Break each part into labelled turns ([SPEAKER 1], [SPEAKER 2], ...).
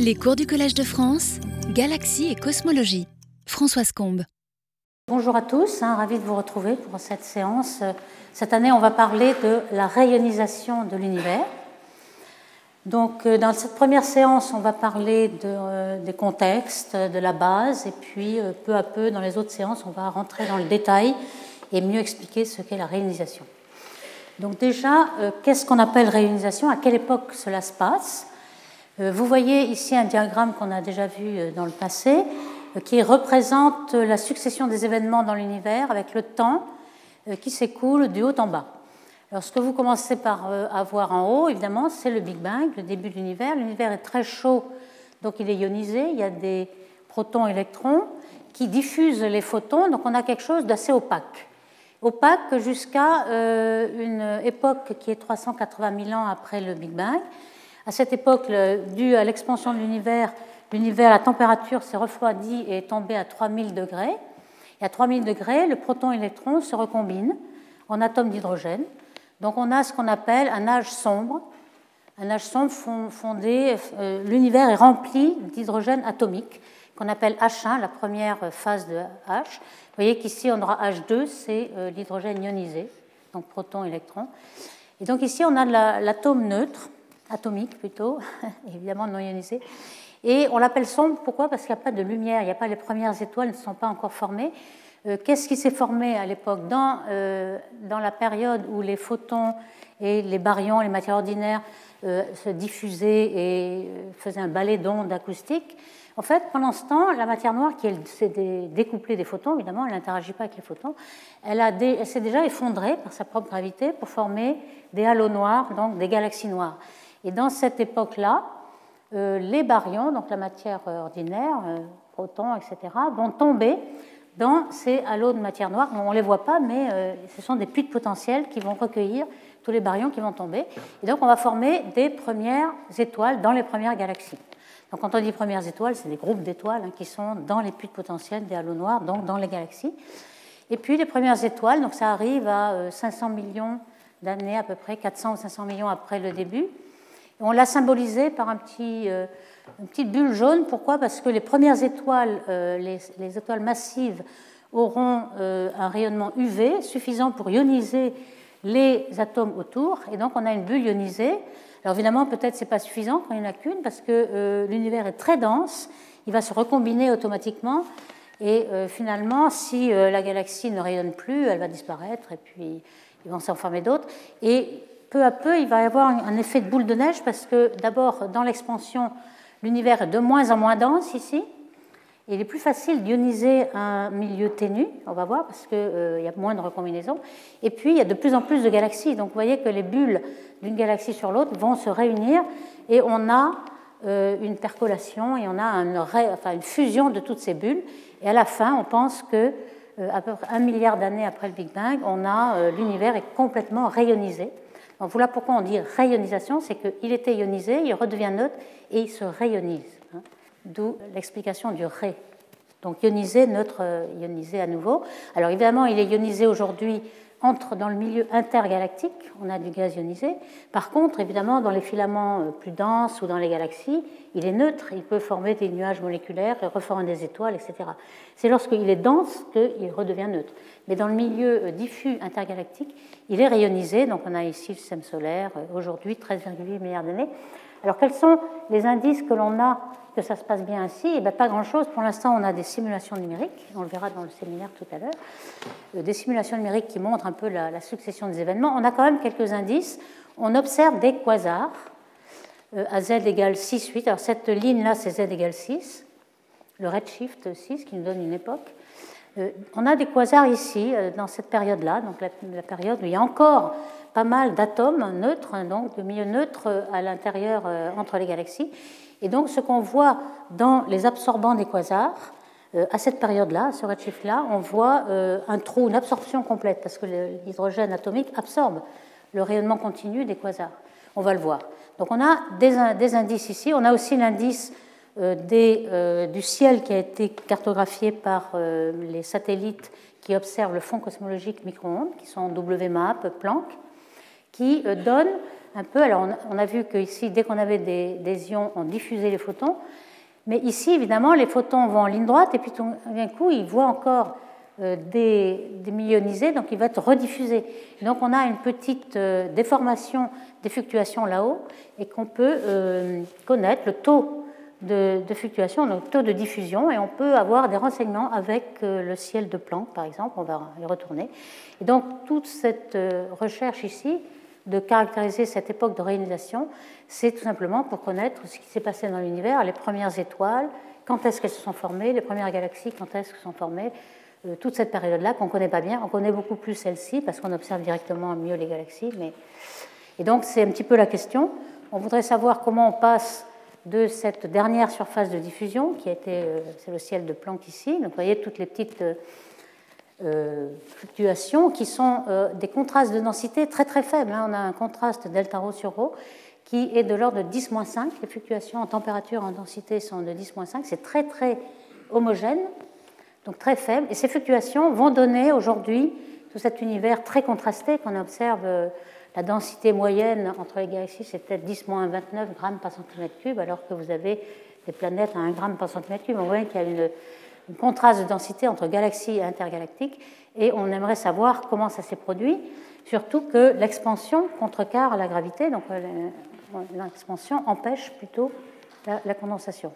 [SPEAKER 1] Les cours du Collège de France, Galaxie et Cosmologie. Françoise Combe.
[SPEAKER 2] Bonjour à tous, hein, ravi de vous retrouver pour cette séance. Cette année, on va parler de la rayonisation de l'univers. Donc, euh, dans cette première séance, on va parler euh, des contextes, de la base, et puis euh, peu à peu, dans les autres séances, on va rentrer dans le détail et mieux expliquer ce qu'est la rayonisation. Donc déjà, qu'est-ce qu'on appelle rayonisation? À quelle époque cela se passe? Vous voyez ici un diagramme qu'on a déjà vu dans le passé, qui représente la succession des événements dans l'univers avec le temps qui s'écoule du haut en bas. Alors, ce que vous commencez par avoir en haut, évidemment, c'est le Big Bang, le début de l'univers. L'univers est très chaud, donc il est ionisé. Il y a des protons, électrons qui diffusent les photons, donc on a quelque chose d'assez opaque. Opaque jusqu'à une époque qui est 380 000 ans après le Big Bang. À cette époque, due à l'expansion de l'univers, l'univers, la température s'est refroidie et est tombée à 3000 degrés. Et à 3000 degrés, le proton-électron se recombine en atomes d'hydrogène. Donc on a ce qu'on appelle un âge sombre. Un âge sombre fondé, euh, l'univers est rempli d'hydrogène atomique, qu'on appelle H1, la première phase de H. Vous voyez qu'ici on aura H2, c'est euh, l'hydrogène ionisé, donc proton-électron. Et donc ici on a l'atome neutre, atomique plutôt, évidemment non ionisé. Et on l'appelle sombre, pourquoi? Parce qu'il n'y a pas de lumière, il n'y a pas les premières étoiles, ne sont pas encore formées. Euh, qu'est-ce qui s'est formé à l'époque? Dans, euh, dans, la période où les photons et les baryons, les matières ordinaires, euh, se diffusaient et faisaient un balai d'ondes acoustiques En fait, pendant ce temps, la matière noire, qui s'est découplée des photons, évidemment, elle n'interagit pas avec les photons, elle, elle s'est déjà effondrée par sa propre gravité pour former des halos noirs, donc des galaxies noires. Et dans cette époque-là, les baryons, donc la matière ordinaire, protons, etc., vont tomber dans ces halos de matière noire. On ne les voit pas, mais euh, ce sont des puits de potentiel qui vont recueillir tous les baryons qui vont tomber. Et donc, on va former des premières étoiles dans les premières galaxies. Donc, quand on dit premières étoiles, c'est des groupes d'étoiles hein, qui sont dans les puits de potentiel des halos noirs, donc dans les galaxies. Et puis, les premières étoiles, donc ça arrive à 500 euh, millions d'années à peu près, 400 ou 500 millions après le début. On l'a symbolisé par un petit euh, une petite bulle jaune. Pourquoi? Parce que les premières étoiles, euh, les, étoiles massives, auront euh, un rayonnement UV suffisant pour ioniser les atomes autour. Et donc, on a une bulle ionisée. Alors, évidemment, peut-être ce n'est pas suffisant quand il n'y en a qu'une, parce que l'univers est très dense. Il va se recombiner automatiquement. Et finalement, si la galaxie ne rayonne plus, elle va disparaître. Et puis, ils vont s'en former d'autres. Et peu à peu, il va y avoir un effet de boule de neige, parce que d'abord, dans l'expansion, L'univers est de moins en moins dense ici. Il est plus facile d'ioniser un milieu ténu, on va voir, parce qu'il euh, y a moins de recombinaisons. Et puis, il y a de plus en plus de galaxies. Donc, vous voyez que les bulles d'une galaxie sur l'autre vont se réunir et on a euh, une percolation et on a une fusion de toutes ces bulles. Et à la fin, on pense que euh, à peu près un milliard d'années après le Big Bang, on a l'univers est complètement rayonisé. Donc voilà pourquoi on dit rayonisation, c'est qu'il était ionisé, il redevient neutre et il se rayonise. Hein. D'où l'explication du ré. Donc ionisé, neutre, euh, ionisé à nouveau. Alors évidemment, il est ionisé aujourd'hui entre dans le milieu intergalactique, on a du gaz ionisé. Par contre, évidemment, dans les filaments euh, plus denses ou dans les galaxies, il est neutre, il peut former des nuages moléculaires reformer des étoiles, etc. C'est lorsqu'il est dense qu'il redevient neutre. Mais dans le milieu euh, diffus intergalactique, il est rayonisé, donc on a ici le système solaire, euh, aujourd'hui 13,8 milliards d'années. Alors quels sont les indices que l'on a que ça se passe bien ainsi Eh bien, pas grand-chose. Pour l'instant, on a des simulations numériques, on le verra dans le séminaire tout à l'heure, euh, des simulations numériques qui montrent un peu la, succession des événements. On a quand même quelques indices. On observe des quasars euh, à z égale 6, 8. Alors cette ligne-là, c'est z égale 6, le redshift 6 qui nous donne une époque. Euh, on a des quasars ici, dans cette période-là, donc la, la, période où il y a encore pas mal d'atomes neutres, donc de milieux neutres à l'intérieur entre les galaxies. Et donc, ce qu'on voit dans les absorbants des quasars, euh, à cette période-là, ce redshift-là, on voit euh, un trou, une absorption complète, parce que l'hydrogène atomique absorbe le rayonnement continu des quasars. On va le voir. Donc, on a des, indices ici. On a aussi l'indice euh, du ciel qui a été cartographié par les satellites qui observent le fond cosmologique micro-ondes, qui sont WMAP, Planck qui donne un peu. Alors, on a vu qu'ici, dès qu'on avait des, ions, on diffusait les photons. Mais ici, évidemment, les photons vont en ligne droite et puis tout d'un coup, ils voient encore euh, des, des donc il va être rediffusé. Donc on a une petite euh, déformation, des fluctuations là-haut, et qu'on peut euh, connaître le taux de, de, fluctuation, le taux de diffusion, et on peut avoir des renseignements avec le ciel de Planck, par exemple, on va y retourner. Et donc toute cette recherche ici, de caractériser cette époque de réalisation, c'est tout simplement pour connaître ce qui s'est passé dans l'univers, les premières étoiles, quand est-ce qu'elles se sont formées, les premières galaxies, quand est-ce qu'elles se sont formées, euh, toute cette période-là qu'on ne connaît pas bien. On connaît beaucoup plus celle-ci parce qu'on observe directement mieux les galaxies. Mais... Et donc, c'est un petit peu la question. On voudrait savoir comment on passe de cette dernière surface de diffusion, qui a été, euh, c'est le ciel de Planck ici. Donc, vous voyez toutes les petites euh, fluctuations qui sont des contrastes de densité très très faibles. Hein. On a un contraste delta rho sur rho qui est de l'ordre de 10-5. Les fluctuations en température en densité sont de 10-5. C'est très très homogène donc très faibles. Et ces fluctuations vont donner aujourd'hui tout cet univers très contrasté qu'on observe. Euh, la densité moyenne entre les galaxies, c'est peut-être 10-29 grammes par centimètre cube, alors que vous avez des planètes à 1 gramme par centimètre cube. On voit qu'il y a une, contraste de densité entre galaxies et intergalactiques, et on aimerait savoir comment ça s'est produit, surtout que l'expansion contrecarre la gravité, donc euh, l'expansion empêche plutôt la condensation.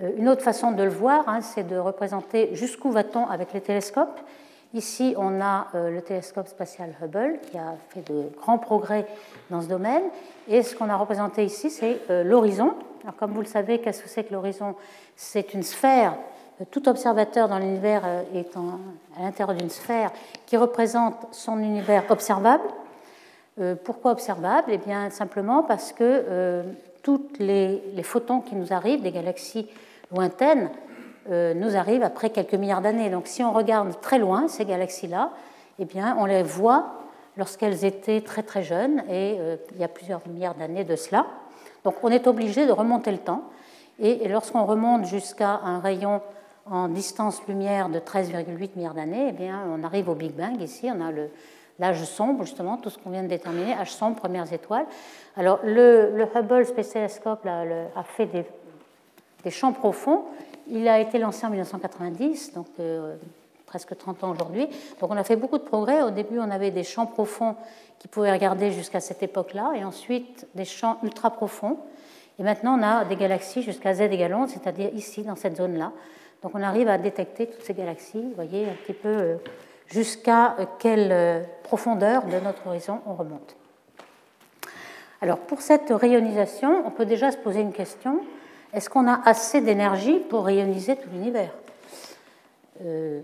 [SPEAKER 2] Euh, une autre façon de le voir, hein, c'est de représenter jusqu'où va-t-on avec les télescopes. Ici, on a euh, le télescope spatial Hubble qui a fait de grands progrès dans ce domaine. Et ce qu'on a représenté ici, c'est l'horizon. Alors, comme vous le savez, qu'est-ce que c'est que l'horizon? C'est une sphère. Tout observateur dans l'univers est à l'intérieur d'une sphère qui représente son univers observable. Pourquoi observable? Eh bien, simplement parce que tous les, les photons qui nous arrivent des galaxies lointaines euh, nous arrivent après quelques milliards d'années. Donc si on regarde très loin ces galaxies-là, eh bien, on les voit lorsqu'elles étaient très très jeunes, et euh, il y a plusieurs milliards d'années de cela. Donc on est obligé de remonter le temps, et, lorsqu'on remonte jusqu'à un rayon en distance lumière de 13,8 milliards d'années, eh bien, on arrive au Big Bang. Ici, on a l'âge sombre, justement, tout ce qu'on vient de déterminer, âge sombre, premières étoiles. Alors, le, Hubble Space Telescope a fait des champs profonds. Il a été lancé en 1990, donc euh, presque 30 ans aujourd'hui. Donc on a fait beaucoup de progrès. Au début, on avait des champs profonds qui pouvaient regarder jusqu'à cette époque-là, et ensuite des champs ultra profonds. Et maintenant, on a des galaxies jusqu'à Z égale 11, c'est-à-dire ici, dans cette zone-là. Donc on arrive à détecter toutes ces galaxies, vous voyez, un petit peu euh, jusqu'à euh, quelle profondeur de notre horizon on remonte. Alors pour cette rayonisation, on peut déjà se poser une question est-ce qu'on a assez d'énergie pour rayoniser tout l'univers? Euh,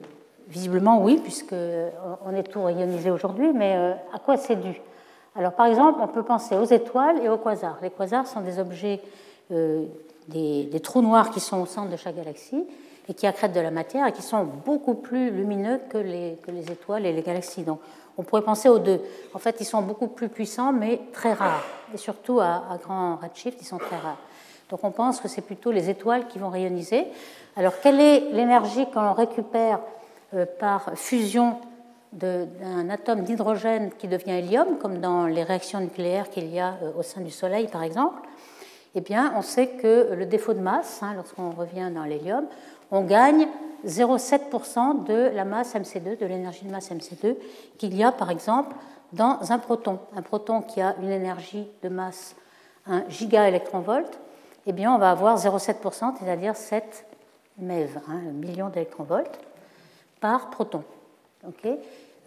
[SPEAKER 2] Visiblement oui, puisqu'on est tout rayonisé aujourd'hui, mais euh, à quoi c'est dû? Alors par exemple, on peut penser aux étoiles et aux quasars. Les quasars sont des objets, euh, des, trous noirs qui sont au centre de chaque galaxie et qui accrètent de la matière et qui sont beaucoup plus lumineux que les, que les étoiles et les galaxies. Donc on pourrait penser aux deux. En fait, ils sont beaucoup plus puissants, mais très rares. Et surtout à, à grand redshift, ils sont très rares. Donc on pense que c'est plutôt les étoiles qui vont rayoniser. Alors quelle est l'énergie qu'on récupère euh, par fusion d'un atome d'hydrogène qui devient hélium, comme dans les réactions nucléaires qu'il y a euh, au sein du Soleil par exemple? Eh bien, on sait que le défaut de masse, hein, lorsqu'on revient dans l'hélium, on gagne 0,7% de la masse MC2, de l'énergie de masse MC2, qu'il y a par exemple dans un proton. Un proton qui a une énergie de masse 1 gigaélectronvolt eh bien, on va avoir 0,7%, c'est-à-dire 7 MeV, hein, millions d'électronvolts, par proton.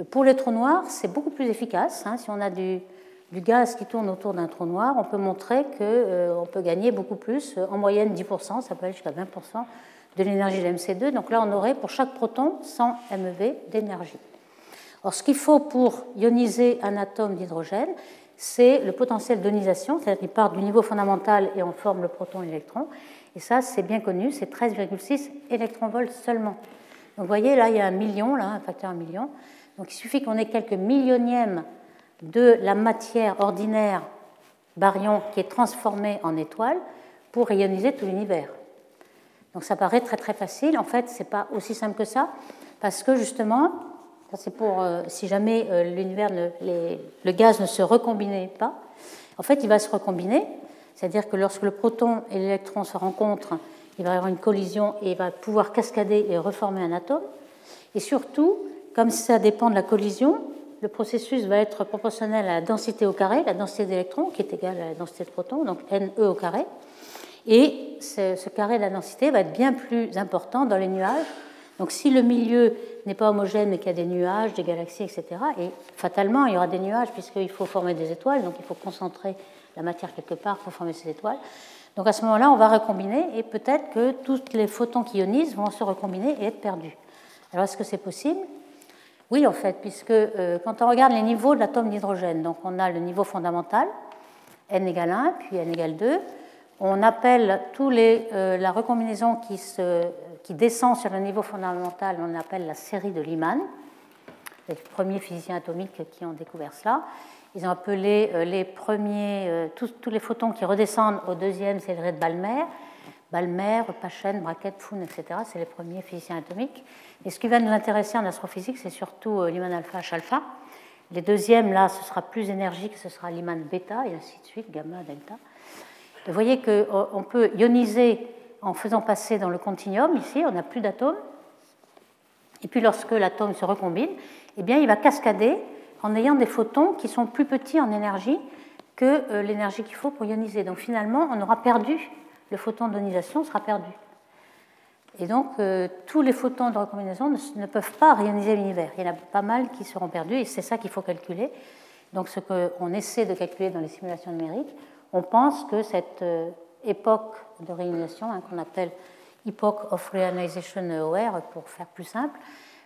[SPEAKER 2] Pour les trous noirs, c'est beaucoup plus efficace. Hein. si on a du, gaz qui tourne autour d'un trou noir, on peut montrer qu'on euh, peut gagner beaucoup plus, en moyenne 10%, ça peut aller jusqu'à 20% de l'énergie de MC2. Donc là, on aurait pour chaque proton 100 MeV d'énergie. Or, ce qu'il faut pour ioniser un atome d'hydrogène, c'est le potentiel d'ionisation, c'est-à-dire qu'il part du niveau fondamental et on forme le proton et l'électron. Et ça, c'est bien connu, c'est 13,6 électronvolts seulement. Donc vous voyez, là, il y a un million, là, un facteur un million. Donc il suffit qu'on ait quelques millionièmes de la matière ordinaire baryon qui est transformée en étoile pour ioniser tout l'univers. Donc ça paraît très très facile. En fait, ce n'est pas aussi simple que ça, parce que justement, c'est pour si jamais l'univers, le gaz ne se recombinait pas. En fait, il va se recombiner, c'est-à-dire que lorsque le proton et l'électron se rencontrent, il va y avoir une collision et il va pouvoir cascader et reformer un atome. Et surtout, comme ça dépend de la collision, le processus va être proportionnel à la densité au carré, la densité d'électrons, qui est égale à la densité de protons, donc NE au carré. Et ce, carré de la densité va être bien plus important dans les nuages. Donc si le milieu n'est pas homogène mais qu'il y a des nuages, des galaxies, etc., et fatalement il y aura des nuages puisqu'il faut former des étoiles, donc il faut concentrer la matière quelque part pour former ces étoiles. Donc à ce moment-là, on va recombiner et peut-être que tous les photons qui ionisent vont se recombiner et être perdus. Alors est-ce que c'est possible? Oui, en fait, puisque euh, quand on regarde les niveaux de l'atome d'hydrogène, donc on a le niveau fondamental, n égale 1, puis n égale 2. On appelle tous les, euh, la recombinaison qui, descend sur le niveau fondamental, on appelle la série de Lyman. Les premiers physiciens atomiques qui ont découvert cela. Ils ont appelé euh, les premiers, tous, tous, les photons qui redescendent au deuxième, c'est le de Balmer. Balmer, Paschen, Brackett, Foon, etc. C'est les premiers physiciens atomiques. Et ce qui va nous intéresser en astrophysique, c'est surtout euh, Lyman alpha, H alpha. Les deuxièmes, là, ce sera plus énergique, ce sera Lyman bêta, et ainsi de suite, gamma, delta. Vous voyez qu'on euh, peut ioniser en faisant passer dans le continuum, ici, on n'a plus d'atomes. Et puis lorsque l'atome se recombine, eh bien, il va cascader en ayant des photons qui sont plus petits en énergie que euh, l'énergie qu'il faut pour ioniser. Donc finalement, on aura perdu, le photon d'ionisation sera perdu. Et donc, euh, tous les photons de recombinaison ne, peuvent pas réaliser l'univers. Il y en a pas mal qui seront perdus, et c'est ça qu'il faut calculer. Donc, ce qu'on essaie de calculer dans les simulations numériques, on pense que cette euh, époque de réalisation, hein, qu'on appelle Epoch of Reionization Aware, pour faire plus simple,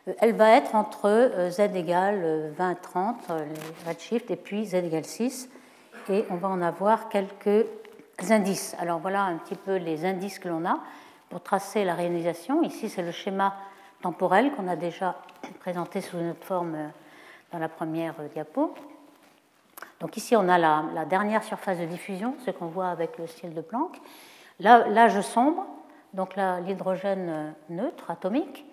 [SPEAKER 2] euh, elle va être entre z égale 20, 30, les redshift, et puis z égale 6. Et on va en avoir quelques indices. Alors, voilà un petit peu les indices que l'on a pour tracer la réalisation. Ici, c'est le schéma temporel qu'on a déjà présenté sous une autre forme euh, dans la première euh, diapo. Donc ici, on a la, dernière surface de diffusion, ce qu'on voit avec le ciel de Planck. L'âge sombre, donc l'hydrogène euh, neutre, atomique,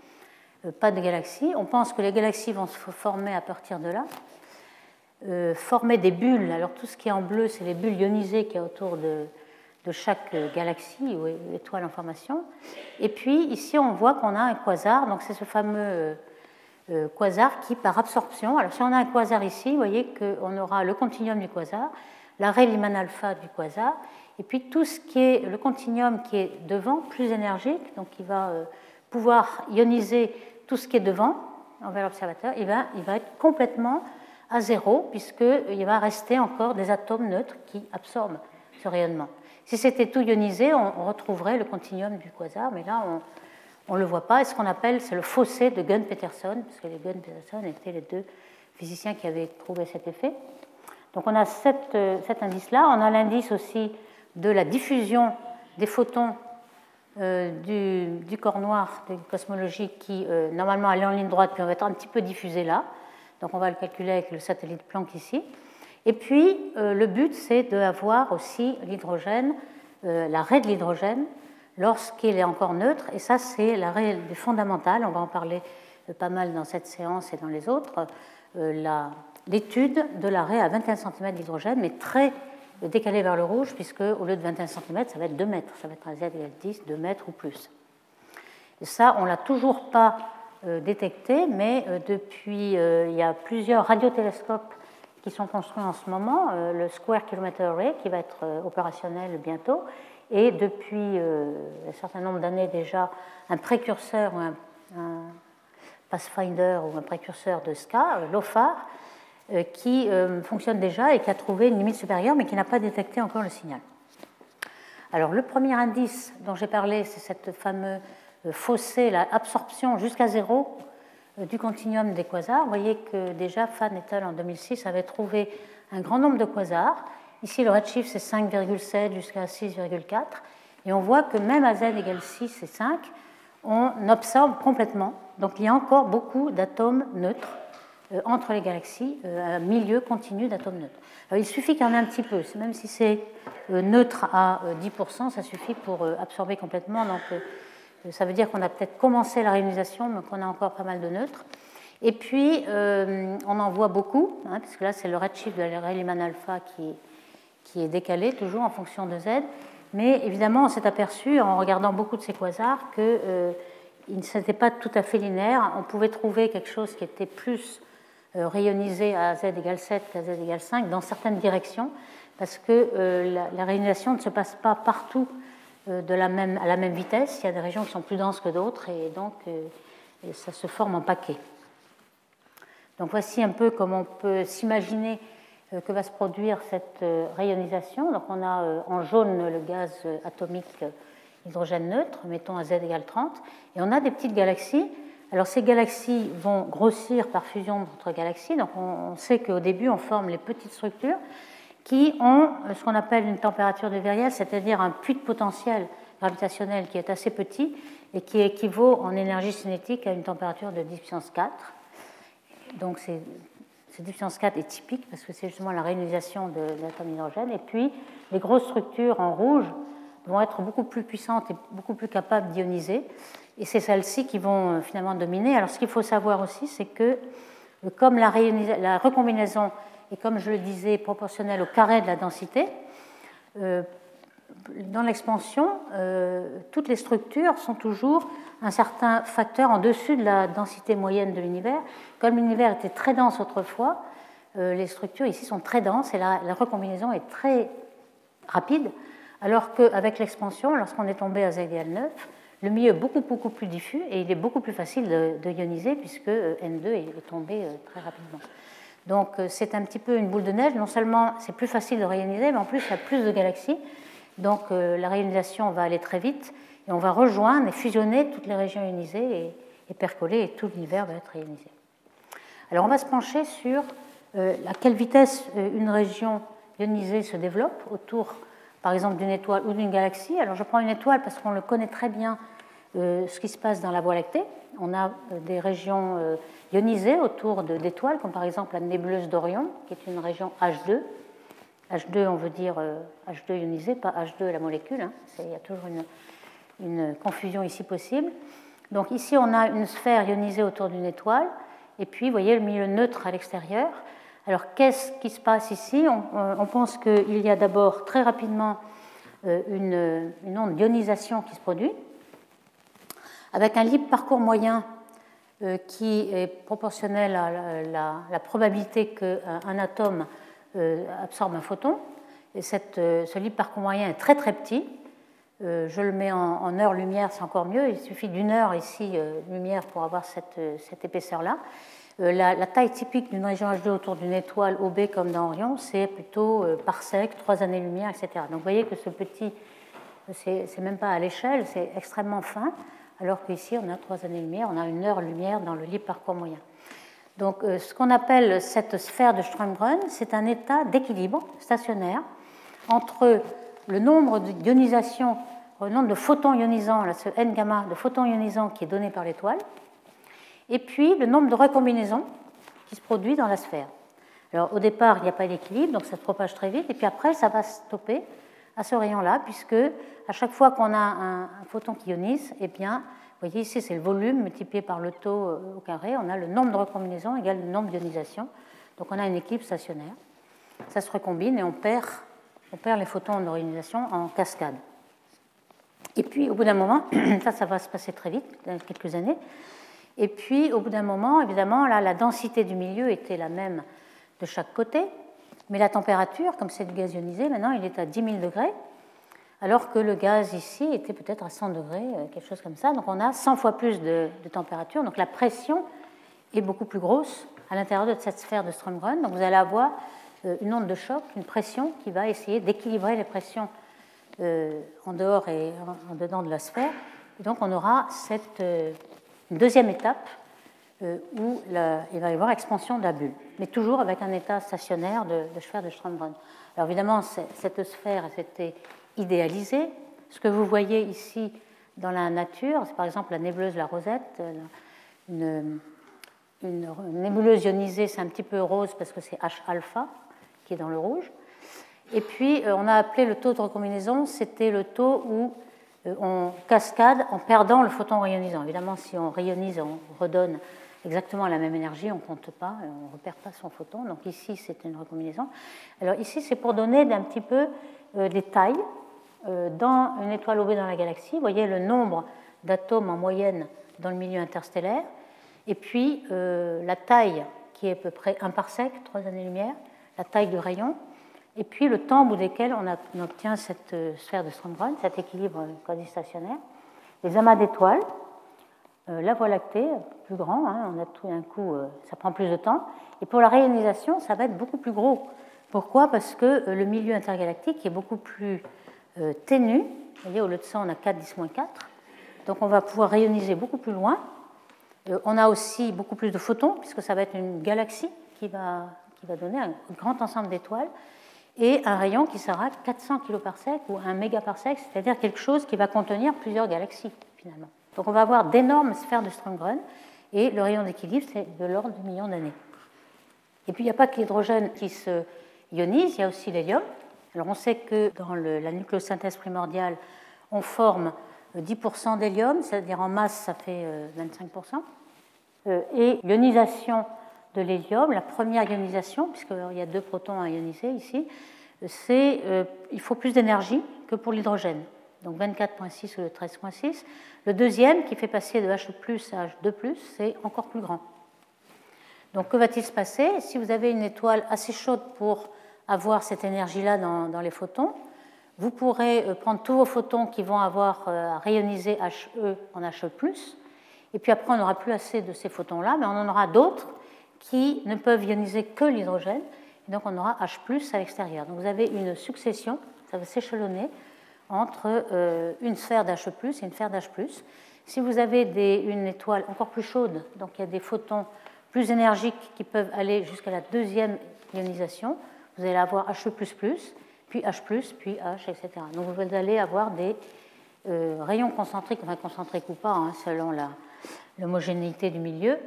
[SPEAKER 2] pas de galaxies. On pense que les galaxies vont se former à partir de là. former des bulles, alors tout ce qui est en bleu, c'est les bulles ionisées qui est autour de, de chaque galaxie ou étoile en formation. Et puis ici, on voit qu'on a un quasar, donc c'est ce fameux euh, quasar qui, par absorption, alors si on a un quasar ici, vous voyez qu'on aura le continuum du quasar, l'arrêt Lyman alpha du quasar, et puis tout ce qui est le continuum qui est devant, plus énergique, donc qui va euh, pouvoir ioniser tout ce qui est devant envers l'observateur, il va, il va être complètement à zéro, puisqu'il va rester encore des atomes neutres qui absorbent ce rayonnement. Si c'était tout ionisé, on, retrouverait le continuum du quasar, mais là, on ne le voit pas. Et ce qu'on appelle, c'est le fossé de Gunn-Peterson, parce que les Gunn-Peterson étaient les deux physiciens qui avaient trouvé cet effet. Donc on a euh, cet indice-là. On a l'indice aussi de la diffusion des photons euh, du, corps noir de cosmologie qui, euh, normalement, allait en ligne droite, puis on va être un petit peu diffusé là. Donc on va le calculer avec le satellite Planck ici. Et puis, le but, c'est d'avoir aussi l'hydrogène, l'arrêt de l'hydrogène, lorsqu'il est encore neutre. Et ça, c'est l'arrêt fondamental. On va en parler euh, pas mal dans cette séance et dans les autres. L'étude de l'arrêt à 21 cm d'hydrogène, mais très décalé vers le rouge, puisque au lieu de 21 cm, ça va être 2 mètres. Ça va être un Z égale 10, 2 mètres ou plus. Et ça, on ne l'a toujours pas détecté, mais depuis, il y a plusieurs radiotélescopes qui sont construits en ce moment, euh, le Square Kilometer Array qui va être euh, opérationnel bientôt, et depuis euh, un certain nombre d'années déjà, un précurseur, un, un, Pathfinder ou un précurseur de SCA, l'OFAR, qui fonctionne déjà et qui a trouvé une limite supérieure, mais qui n'a pas détecté encore le signal. Alors le premier indice dont j'ai parlé, c'est cette fameuse fossé, l'absorption jusqu'à zéro euh, du continuum des quasars. Vous voyez que déjà Fan et al. en 2006 avait trouvé un grand nombre de quasars. Ici, le redshift, c'est 5,7 jusqu'à 6,4. Et on voit que même à z égale 6 et 5, on absorbe complètement. Donc il y a encore beaucoup d'atomes neutres euh, entre les galaxies, euh, un milieu continu d'atomes neutres. il suffit qu'il y en ait un petit peu, même si c'est neutre à 10%, ça suffit pour absorber complètement. Donc ça veut dire qu'on a peut-être commencé la réalisation, mais qu'on a encore pas mal de neutres. Et puis, on en voit beaucoup, hein, parce là, c'est le redshift de la Rayleigh alpha qui, qui est décalé toujours en fonction de Z. Mais évidemment, on s'est aperçu en regardant beaucoup de ces quasars que euh, ne s'était pas tout à fait linéaire. On pouvait trouver quelque chose qui était plus euh, rayonisé à z égale 7 qu'à z égale 5 dans certaines directions, parce que euh, la, la, rayonisation ne se passe pas partout même, à la même vitesse. Il y a des régions qui sont plus denses que d'autres, et donc ça se forme en paquets. Donc voici un peu comment on peut s'imaginer euh, que va se produire cette euh, rayonisation. Donc on a euh, en jaune le gaz atomique hydrogène neutre, mettons à Z égale 30, et on a des petites galaxies. Alors ces galaxies vont grossir par fusion entre galaxies, donc on sait qu'au début on forme les petites structures qui ont ce qu'on appelle une température de Viriel, c'est-à-dire un puits de potentiel gravitationnel qui est assez petit et qui équivaut en énergie cinétique à une température de 10 puissance 4. Donc c'est cette différence 4 est typique parce que c'est justement la réalisation de, l'atome d'hydrogène. Et puis, les grosses structures en rouge vont être beaucoup plus puissantes et beaucoup plus capables d'ioniser. Et c'est celles-ci qui vont euh, finalement dominer. Alors, ce qu'il faut savoir aussi, c'est que euh, comme la, la, recombinaison est, comme je le disais, proportionnelle au carré de la densité, euh, dans l'expansion, toutes les structures sont toujours un certain facteur en dessus de la densité moyenne de l'univers. Comme l'univers était très dense autrefois, euh, les structures ici sont très denses et la, recombinaison est très rapide, alors qu'avec l'expansion, lorsqu'on est tombé à z égale 9, le milieu est beaucoup, beaucoup plus diffus et il est beaucoup plus facile de, ioniser puisque euh, N2 est tombé euh, très rapidement. Donc c'est un petit peu une boule de neige. Non seulement c'est plus facile de réioniser, mais en plus il y a plus de galaxies. Donc la réionisation va aller très vite on va rejoindre et fusionner toutes les régions ionisées et, percoler, et tout l'univers va être ionisé. Alors on va se pencher sur euh, à quelle vitesse euh, une région ionisée se développe autour, par exemple, d'une étoile ou d'une galaxie. Alors je prends une étoile parce qu'on le connaît très bien euh, ce qui se passe dans la Voie lactée. On a des régions ionisées autour d'étoiles, comme par exemple la nébuleuse d'Orion, qui est une région H2. H2, on veut dire H2 ionisé, pas H2 la molécule. Hein. Il y a toujours une, une confusion ici possible. Donc ici, on a une sphère ionisée autour d'une étoile, et puis, vous voyez le milieu neutre à l'extérieur. Alors, qu'est-ce qui se passe ici? On, pense qu'il y a d'abord très rapidement euh, une, onde d'ionisation qui se produit, avec un libre parcours moyen euh, qui est proportionnel à la, probabilité qu'un atome euh, absorbe un photon. Et cette, ce libre parcours moyen est très très petit, euh, je le mets en, heure-lumière, c'est encore mieux. Il suffit d'une heure ici, euh, lumière, pour avoir cette, euh, épaisseur-là. La, taille typique d'une région H2 autour d'une étoile OB comme dans Orion, c'est plutôt parsec, 3 années-lumière, etc. Donc vous voyez que ce petit, c'est même pas à l'échelle, c'est extrêmement fin, alors qu'ici on a 3 années-lumière, on a une heure-lumière dans le libre parcours moyen. Donc ce qu'on appelle cette sphère de Strömgren, c'est un état d'équilibre stationnaire entre le nombre d'ionisation, le nombre de photons ionisants, là, ce n gamma de photons ionisants qui est donné par l'étoile, et puis le nombre de recombinaisons qui se produit dans la sphère. Alors au départ, il n'y a pas d'équilibre, donc ça se propage très vite, et puis après, ça va stopper à ce rayon-là, puisque à chaque fois qu'on a un, photon qui ionise, eh bien, vous voyez ici, c'est le volume multiplié par le taux euh, au carré, on a le nombre de recombinaisons égale le nombre d'ionisations, donc on a une équilibre stationnaire. Ça se recombine et on perd on perd les photons en ionisation en cascade. Et puis, au bout d'un moment, ça, ça va se passer très vite, dans quelques années. Et puis, au bout d'un moment, évidemment, là, la densité du milieu était la même de chaque côté, mais la température, comme c'est du gaz ionisé, maintenant, il est à 10 000 degrés, alors que le gaz ici était peut-être à 100 degrés, euh, quelque chose comme ça. Donc, on a 100 fois plus de, température. Donc, la pression est beaucoup plus grosse à l'intérieur de cette sphère de Strömgren. Donc, vous allez avoir une onde de choc, une pression qui va essayer d'équilibrer les pressions euh, en dehors et en dedans de la sphère. Donc on aura cette euh, deuxième étape où il va y avoir expansion de la bulle, mais toujours avec un état stationnaire de, sphère de Strömgren. Alors évidemment, cette sphère était idéalisée. Ce que vous voyez ici dans la nature, c'est par exemple la nébuleuse La Rosette, une, une nébuleuse ionisée, c'est un petit peu rose parce que c'est H-alpha, dans le rouge. Et puis, euh, on a appelé le taux de recombinaison, c'était le taux où euh, on cascade en perdant le photon rayonisant. Évidemment, si on rayonise, on redonne exactement la même énergie, on ne compte pas, on ne repère pas son photon. Donc ici, c'est une recombinaison. Alors ici, c'est pour donner un petit peu des tailles dans une étoile OB dans la galaxie. Vous voyez le nombre d'atomes en moyenne dans le milieu interstellaire, et puis la taille qui est à peu près 1 parsec, 3 années-lumière, la taille du rayon, et puis le temps au bout desquels on, obtient cette euh, sphère de Strömgren, cet équilibre quasi-stationnaire. Les amas d'étoiles, euh, la Voie lactée, plus grand, hein, on a tout d'un coup, euh, ça prend plus de temps. Et pour la rayonisation, ça va être beaucoup plus gros. Pourquoi? Parce que le milieu intergalactique est beaucoup plus ténu. Vous voyez, au lieu de ça, on a 4, 10, 4. Donc on va pouvoir rayoniser beaucoup plus loin. on a aussi beaucoup plus de photons, puisque ça va être une galaxie qui va, qui va donner un grand ensemble d'étoiles et un rayon qui sera 400 kPa ou un mégaparsec, c'est-à-dire quelque chose qui va contenir plusieurs galaxies finalement. Donc on va avoir d'énormes sphères de Strömgren et le rayon d'équilibre c'est de l'ordre du million d'années. Et puis il n'y a pas que l'hydrogène qui se ionise, il y a aussi l'hélium. Alors on sait que dans la nucléosynthèse primordiale, on forme 10% d'hélium, c'est-à-dire en masse ça fait 25%. Euh, euh, et l'ionisation de l'hélium, la première ionisation, puisqu'il y a deux protons à ioniser ici, c'est euh, il faut plus d'énergie que pour l'hydrogène. Donc 24.6 ou 13.6. Le deuxième, qui fait passer de H à H2, c'est encore plus grand. Donc que va-t-il se passer Si vous avez une étoile assez chaude pour avoir cette énergie-là dans, les photons, vous pourrez euh, prendre tous vos photons qui vont avoir euh, rayoniser HE en HE, et puis après on n'aura plus assez de ces photons-là, mais on en aura d'autres qui ne peuvent ioniser que l'hydrogène. Et donc on aura H à l'extérieur. Donc vous avez une succession, ça va s'échelonner entre euh, une sphère d'H et une sphère d'H. Si vous avez une étoile encore plus chaude, donc il y a des photons plus énergiques qui peuvent aller jusqu'à la deuxième ionisation, vous allez avoir He, puis H, puis H, etc. Donc vous allez avoir des euh, rayons concentriques, enfin concentriques ou pas, hein, selon l'homogénéité du milieu,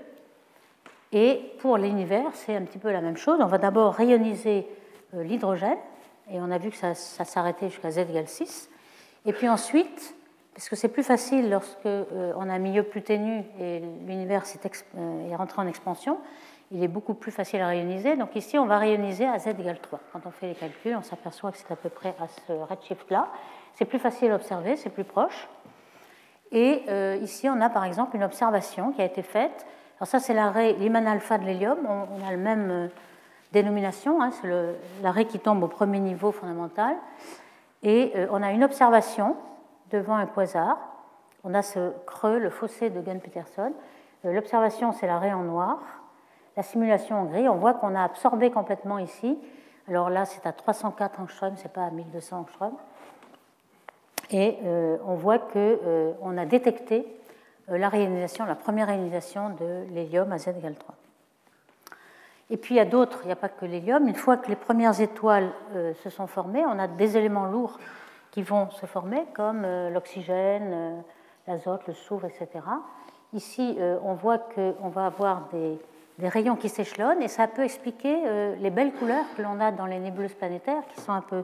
[SPEAKER 2] et pour l'univers, c'est un petit peu la même chose. On va d'abord rayoniser euh, l'hydrogène, et on a vu que ça, s'arrêtait jusqu'à Z égale 6. Et puis ensuite, parce que c'est plus facile lorsque euh, on a un milieu plus ténu et l'univers euh, est, rentré en expansion, il est beaucoup plus facile à rayoniser. Donc ici, on va rayoniser à Z égale 3. Quand on fait les calculs, on s'aperçoit que c'est à peu près à ce redshift-là. C'est plus facile à observer, c'est plus proche. Et ici, on a par exemple une observation qui a été faite alors ça, c'est l'arrêt Lyman alpha de l'hélium. On, a la même euh, dénomination, hein, c'est l'arrêt qui tombe au premier niveau fondamental. Et euh, on a une observation devant un quasar. On a ce creux, le fossé de Gunn-Peterson. Euh, l'observation, c'est l'arrêt en noir. La simulation en gris, on voit qu'on a absorbé complètement ici. Alors là, c'est à 304 angstrom, c'est pas à 1200 angstrom. Et on voit qu'on a détecté euh, la réalisation, la première réalisation de l'hélium à Z égale 3. Et puis il y a d'autres, il n'y a pas que l'hélium. Une fois que les premières étoiles euh, se sont formées, on a des éléments lourds qui vont se former, comme euh, l'oxygène, l'azote, le soufre, etc. Ici, on voit qu'on va avoir des, des, rayons qui s'échelonnent, et ça peut expliquer les belles couleurs que l'on a dans les nébuleuses planétaires, qui sont un peu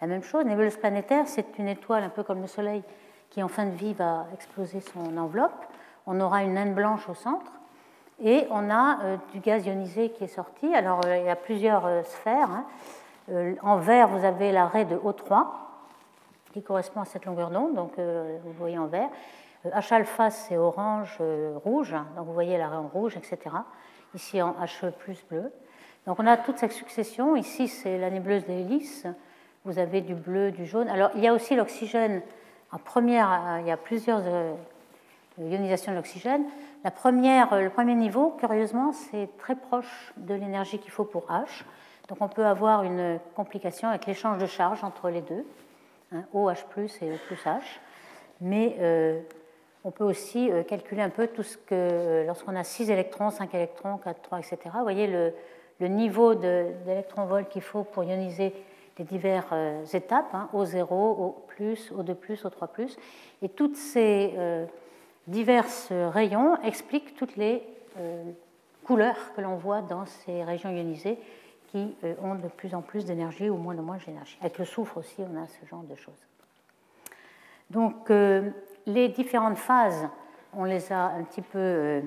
[SPEAKER 2] la même chose. Nébuleuse planétaire, c'est une étoile un peu comme le Soleil, qui en fin de vie va exploser son enveloppe. On aura une naine blanche au centre et on a euh, du gaz ionisé qui est sorti. Alors euh, il y a plusieurs euh, sphères. Hein. en vert, vous avez l'arrêt de O3 qui correspond à cette longueur d'onde, donc vous voyez en vert. H alpha c'est orange, rouge, donc vous voyez l'arrêt en rouge, etc. Ici en He plus bleu. Donc on a toute cette succession. Ici c'est la nébuleuse des hélices. Vous avez du bleu, du jaune. Alors il y a aussi l'oxygène euh, il y a plusieurs euh, ionisations de l'oxygène. La première, euh, le premier niveau, curieusement, c'est très proche de l'énergie qu'il faut pour H. Donc on peut avoir une complication avec l'échange de charge entre les deux, hein, OH et O plus H. Mais on peut aussi calculer un peu tout ce que, lorsqu'on a 6 électrons, 5 électrons, 4, 3, etc., vous voyez le, niveau d'électronvolts qu'il faut pour ioniser les diverses euh, étapes, hein, O0, O+, O2+, O3+, et toutes ces euh, diverses rayons expliquent toutes les euh, couleurs que l'on voit dans ces régions ionisées qui ont de plus en plus d'énergie ou moins de moins d'énergie. Avec le soufre aussi, on a ce genre de choses. Donc, les différentes phases, on les a un petit peu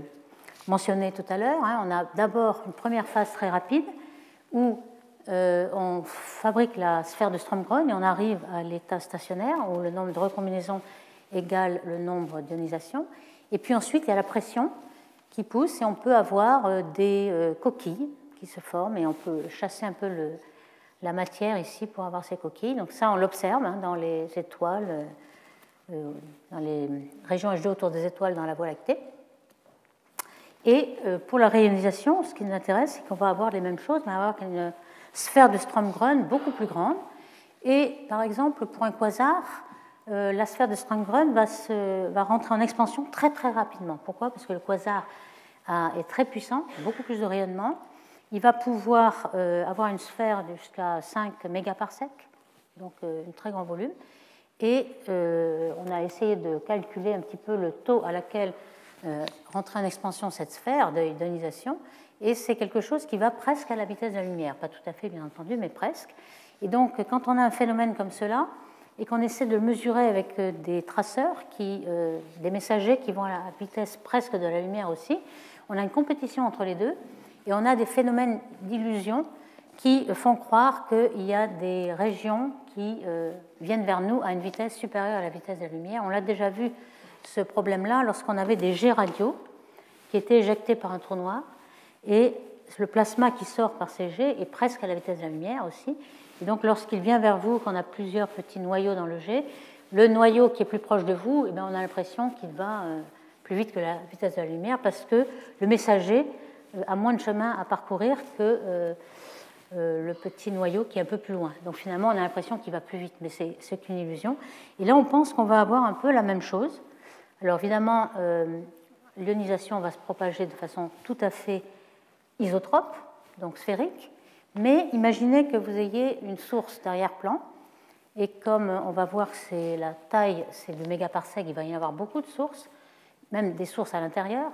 [SPEAKER 2] mentionné tout à l'heure. Hein. On a d'abord une première phase très rapide où euh, on fabrique la sphère de Strömgren et on arrive à l'état stationnaire où le nombre de recombinaisons égale le nombre d'ionisations. Et puis ensuite, il y a la pression qui pousse et on peut avoir euh, des euh, coquilles qui se forment et on peut chasser un peu la matière ici pour avoir ces coquilles. Donc ça, on l'observe hein, dans les étoiles, dans les régions H2 autour des étoiles dans la Voie lactée. Et pour la réionisation, ce qui nous intéresse, c'est qu'on va avoir les mêmes choses, mais avoir une sphère de Strömgren beaucoup plus grande. Et par exemple, pour un quasar, euh, la sphère de Strömgren va, va rentrer en expansion très très rapidement. Pourquoi? Parce que le quasar est très puissant, beaucoup plus de rayonnement. Il va pouvoir euh, avoir une sphère jusqu'à 5 mégaparsecs, donc euh, un très grand volume. Et on a essayé de calculer un petit peu le taux à laquelle rentrait en expansion cette sphère d'ionisation et c'est quelque chose qui va presque à la vitesse de la lumière, pas tout à fait bien entendu, mais presque. Et donc quand on a un phénomène comme cela, et qu'on essaie de mesurer avec euh, des traceurs, qui, euh, des messagers qui vont à la vitesse presque de la lumière aussi, on a une compétition entre les deux, et on a des phénomènes d'illusion qui font croire qu'il y a des régions qui euh, viennent vers nous à une vitesse supérieure à la vitesse de la lumière. On l'a déjà vu ce problème-là lorsqu'on avait des jets radio qui étaient éjectés par un trou noir et le plasma qui sort par ces jets est presque à la vitesse de la lumière aussi. Et donc lorsqu'il vient vers vous, qu'on a plusieurs petits noyaux dans le jet, le noyau qui est plus proche de vous, eh bien, on a l'impression qu'il va euh, plus vite que la vitesse de la lumière parce que le messager euh, a moins de chemin à parcourir que euh, le petit noyau qui est un peu plus loin. Donc finalement, on a l'impression qu'il va plus vite, mais c'est qu'une illusion. Et là, on pense qu'on va avoir un peu la même chose. Alors évidemment, l'ionisation va se propager de façon tout à fait isotrope, donc sphérique, mais imaginez que vous ayez une source d'arrière-plan, et comme on va voir c'est la taille, c'est du mégaparsec, il va y avoir beaucoup de sources, même des sources à l'intérieur.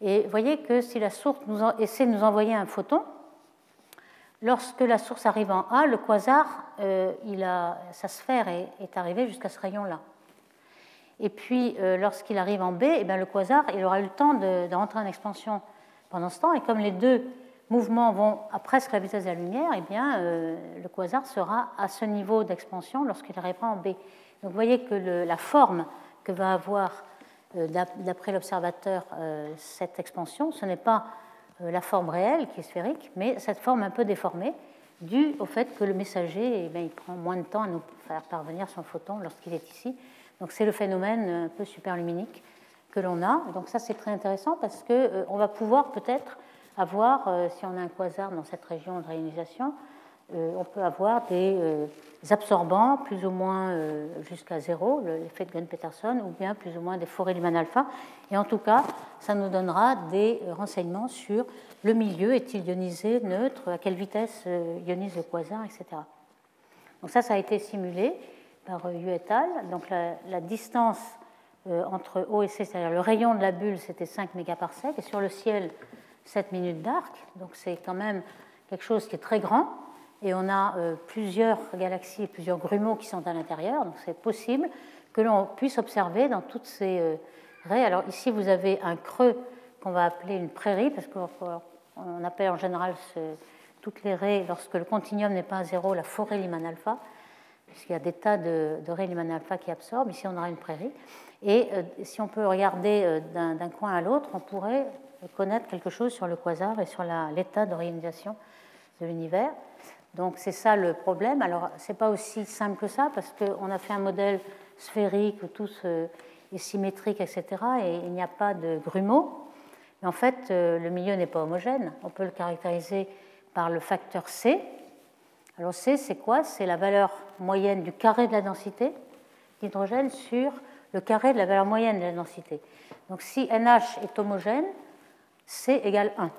[SPEAKER 2] Et voyez que si la source essaie de nous envoyer un photon, lorsque la source arrive en A, le quasar, euh, sa sphère est, arrivée jusqu'à ce rayon-là. Et puis, euh, lorsqu'il arrive en B, eh bien, le quasar, il aura eu le temps de, de rentrer en expansion pendant ce temps. Et comme les deux mouvements vont à presque la vitesse de la lumière, eh bien, euh, le quasar sera à ce niveau d'expansion lorsqu'il arrivera en B. Donc vous voyez que la forme que va avoir, euh, d'après l'observateur, euh, cette expansion, ce n'est pas la forme réelle qui est sphérique, mais cette forme un peu déformée, due au fait que le messager, eh bien, il prend moins de temps à nous faire parvenir son photon lorsqu'il est ici. Donc c'est le phénomène un peu superluminique que l'on a. Donc ça, c'est très intéressant parce qu'on euh, on va pouvoir peut-être avoir, euh, si on a un quasar dans cette région de réionisation, euh, on peut avoir des, absorbants plus ou moins jusqu'à zéro, l'effet de Gunn-Peterson, ou bien plus ou moins des forêts Lyman alpha. Et en tout cas, ça nous donnera des renseignements sur le milieu, est-il ionisé, neutre, à quelle vitesse ionise le quasar, etc. Donc ça, ça a été simulé par Yu et al. Donc la, distance euh, entre O et C, c'est-à-dire le rayon de la bulle, c'était 5 mégaparsecs, et sur le ciel, 7 minutes d'arc. Donc c'est quand même quelque chose qui est très grand. Et on a euh, plusieurs galaxies plusieurs grumeaux qui sont à l'intérieur. Donc c'est possible que l'on puisse observer dans toutes ces euh, raies. Alors ici, vous avez un creux qu'on va appeler une prairie, parce qu'on appelle en général toutes les raies, lorsque le continuum n'est pas à zéro, la forêt Lyman alpha, puisqu'il y a des tas de, de raies Lyman alpha qui absorbent. Ici, on aura une prairie. Et euh, si on peut regarder euh, d'un coin à l'autre, on pourrait connaître quelque chose sur le quasar et sur l'état d'organisation de l'univers. Donc c'est ça le problème. Alors c'est pas aussi simple que ça parce qu'on a fait un modèle sphérique où tout est symétrique, etc. Et il n'y a pas de grumeaux. Mais en fait, euh, le milieu n'est pas homogène. On peut le caractériser par le facteur C. Alors C, c'est quoi? C'est la valeur moyenne du carré de la densité d'hydrogène sur le carré de la valeur moyenne de la densité. Donc si NH est homogène, C égale 1.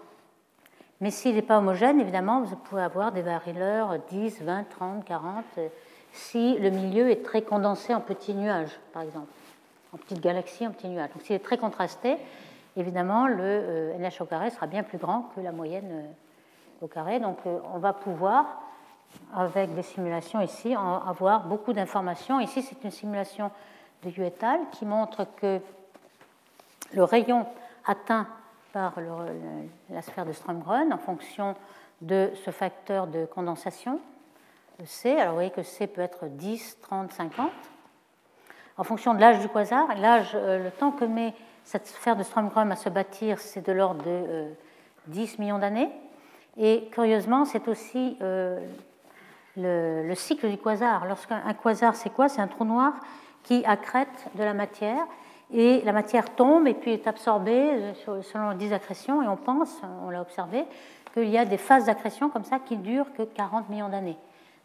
[SPEAKER 2] Mais s'il n'est pas homogène, évidemment, vous pouvez avoir des valeurs 10, 20, 30, 40, si le milieu est très condensé en petits nuages, par exemple, en petites galaxies, en petits nuages. Donc s'il est très contrasté, évidemment, le NH euh, au carré sera bien plus grand que la moyenne euh, au carré. Donc euh, on va pouvoir, avec des simulations ici, avoir beaucoup d'informations. Ici, c'est une simulation de Yuetal qui montre que le rayon atteint par la sphère de Strömgren en fonction de ce facteur de condensation, C. Alors vous voyez que C peut être 10, 30, 50. En fonction de l'âge du quasar, l'âge, euh, le temps que met cette sphère de Strömgren à se bâtir, c'est de l'ordre de 10 millions d'années. Et curieusement, c'est aussi le, cycle du quasar. Lorsqu'un quasar, c'est quoi? C'est un trou noir qui accrète de la matière et la matière tombe et puis est absorbée selon 10 accrétions et on pense, on l'a observé, qu'il y a des phases d'accrétion comme ça qui durent que 40 millions d'années,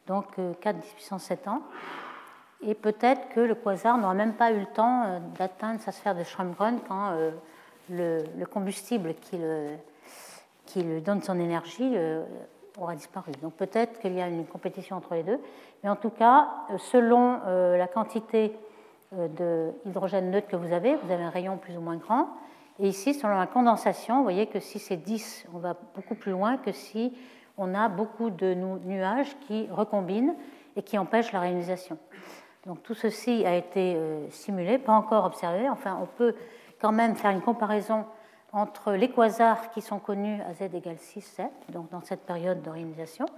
[SPEAKER 2] donc 4 10 puissance 7 ans. Et peut-être que le quasar n'aura même pas eu le temps euh, d'atteindre sa sphère de Schrödinger quand euh, le, combustible qui, le, qui lui donne son énergie euh, aura disparu. Donc peut-être qu'il y a une compétition entre les deux, mais en tout cas, selon la quantité d'hydrogène neutre que vous avez, vous avez un rayon plus ou moins grand. Et ici, selon la condensation, vous voyez que si c'est 10, on va beaucoup plus loin que si on a beaucoup de nuages qui recombinent et qui empêchent la réalisation. Donc tout ceci a été euh, simulé, pas encore observé. Enfin, on peut quand même faire une comparaison entre les quasars qui sont connus à z égale 6, 7, donc dans cette période d'orientation, euh,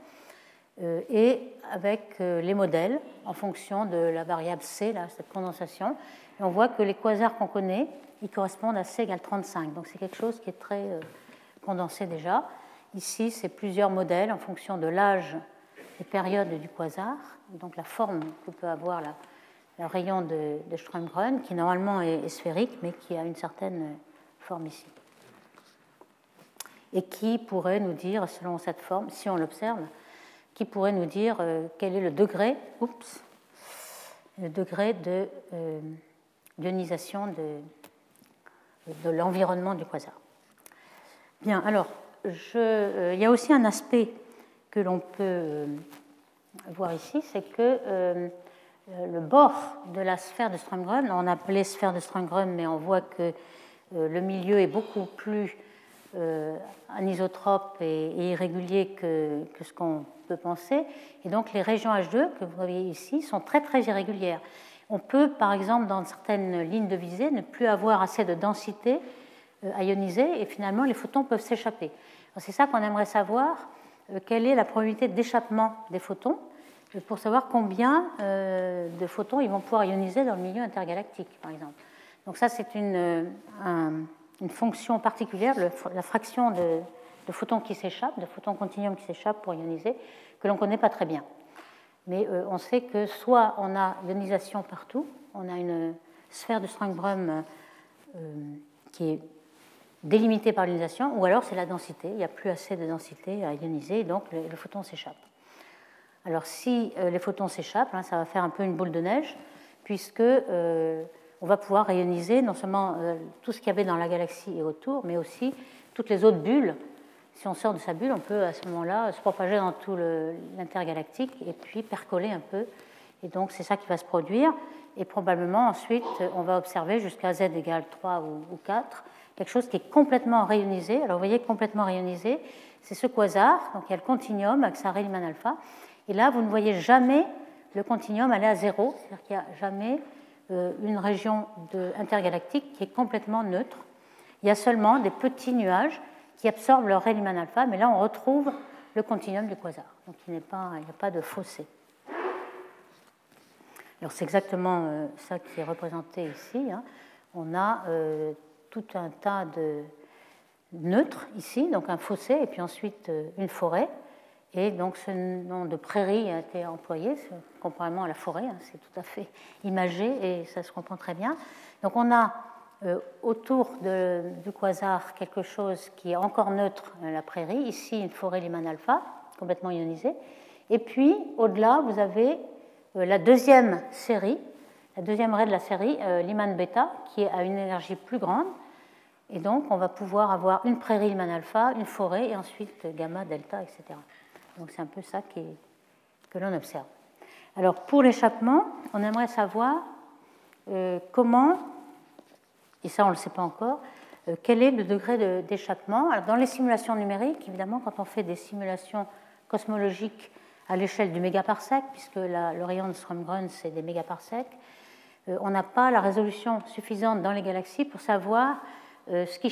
[SPEAKER 2] et avec euh, les modèles en fonction de la variable c, là, cette condensation. On voit que les quasars qu'on connaît, ils correspondent à c égale 35. Donc c'est quelque chose qui est très euh, condensé déjà. Ici, c'est plusieurs modèles en fonction de l'âge et période du quasar, donc la forme que peut avoir la, le rayon de, de qui normalement est, sphérique, mais qui a une certaine forme ici. Et qui pourrait nous dire, selon cette forme, si on l'observe, qui pourrait nous dire euh, quel est le degré, oups, le degré de euh, d'ionisation de, l'environnement du quasar. Bien, alors, euh, il y a aussi un aspect que l'on peut voir ici, c'est que le bord de la sphère de Strömgren, on appelait sphère de Strömgren, mais on voit que le milieu est beaucoup plus anisotrope et, irrégulier que ce qu'on peut penser. Et donc les régions H2 que vous voyez ici sont très très irrégulières. On peut par exemple dans certaines lignes de visée ne plus avoir assez de densité euh, ionisée et finalement les photons peuvent s'échapper. C'est ça qu'on aimerait savoir, euh, quelle est la probabilité d'échappement des photons euh, pour savoir combien de photons ils vont pouvoir ioniser dans le milieu intergalactique par exemple. Donc ça c'est une, une fonction particulière, la fraction de, de photons qui s'échappent, de photons continuums qui s'échappent pour ioniser, que l'on ne connaît pas très bien. Mais euh, on sait que soit on a ionisation partout, on a une sphère de Strömbrun euh, qui est délimitée par l'ionisation, ou alors c'est la densité, il n'y a plus assez de densité à ioniser, donc le, photon s'échappe. Alors si euh, les photons s'échappent, hein, ça va faire un peu une boule de neige, puisque on va pouvoir réioniser non seulement tout ce qu'il y avait dans la galaxie et autour, mais aussi toutes les autres bulles si on sort de sa bulle, on peut à ce moment-là se propager dans tout l'intergalactique et puis percoler un peu. Et donc c'est ça qui va se produire. Et probablement ensuite, on va observer jusqu'à z égale 3 ou 4, quelque chose qui est complètement rayonisé. Alors vous voyez, complètement rayonisé, c'est ce quasar, donc il y a le continuum avec sa Riemann alpha. Et là, vous ne voyez jamais le continuum aller à zéro, c'est-à-dire qu'il n'y a jamais euh, une région intergalactique qui est complètement neutre. Il y a seulement des petits nuages qui absorbent leur Riemann alpha, mais là on retrouve le continuum du quasar. Donc il n'y a pas de fossé. Alors c'est exactement euh, ça qui est représenté ici. Hein. On a euh, tout un tas de neutres ici, donc un fossé, et puis ensuite euh, une forêt. Et donc ce nom de prairie a été employé, comparément à la forêt, hein, c'est tout à fait imagé et ça se comprend très bien. Donc on a euh, autour du quasar quelque chose qui est encore neutre, euh, la prairie, ici une forêt Lyman alpha, complètement ionisée. Et puis au-delà, vous avez euh, la deuxième série, la deuxième raie de la série, Lyman bêta, qui a une énergie plus grande. Et donc on va pouvoir avoir une prairie Lyman alpha, une forêt, et ensuite gamma, delta, etc. Donc c'est un peu ça que l'on observe. Alors pour l'échappement, on aimerait savoir comment et ça on ne le sait pas encore, euh, quel est le degré d'échappement? Dans les simulations numériques, évidemment, quand on fait des simulations cosmologiques à l'échelle du mégaparsec, puisque le rayon de Strömgren, c'est des mégaparsecs, euh, on n'a pas la résolution suffisante dans les galaxies pour savoir ce qui,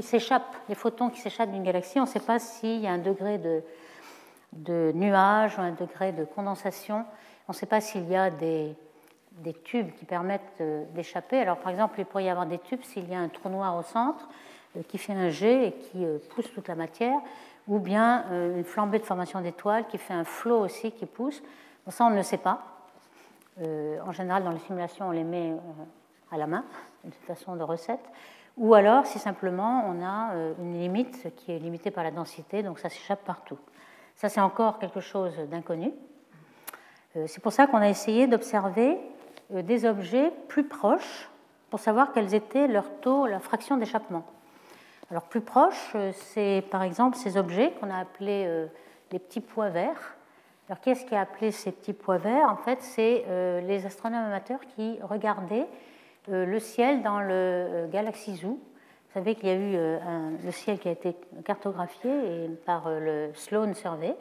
[SPEAKER 2] s'échappe, les photons qui s'échappent d'une galaxie, on ne sait pas s'il y a un degré de, de nuage ou un degré de condensation. On ne sait pas s'il y a des, des tubes qui permettent d'échapper. Alors, par exemple, il pourrait y avoir des tubes s'il y a un trou noir au centre euh, qui fait un jet et qui euh, pousse toute la matière, ou bien euh, une flambée de formation d'étoiles qui fait un flot aussi qui pousse. Bon, ça, on ne le sait pas. en général, dans les simulations, on les met à la main, de façon de recette. Ou alors, si simplement, on a une limite qui est limitée par la densité, donc ça s'échappe partout. Ça, c'est encore quelque chose d'inconnu. C'est pour ça qu'on a essayé d'observer des objets plus proches pour savoir quels étaient leurs taux, la fraction d'échappement. Alors plus proche, euh, c'est par exemple ces objets qu'on a appelés euh, les petits pois verts. Alors qu'est-ce qui a appelé ces petits pois verts? En fait, c'est euh, les astronomes amateurs qui regardaient le ciel dans le Galaxy Zoo. Vous savez qu'il y a eu le ciel qui a été cartographié par le Sloan Survey.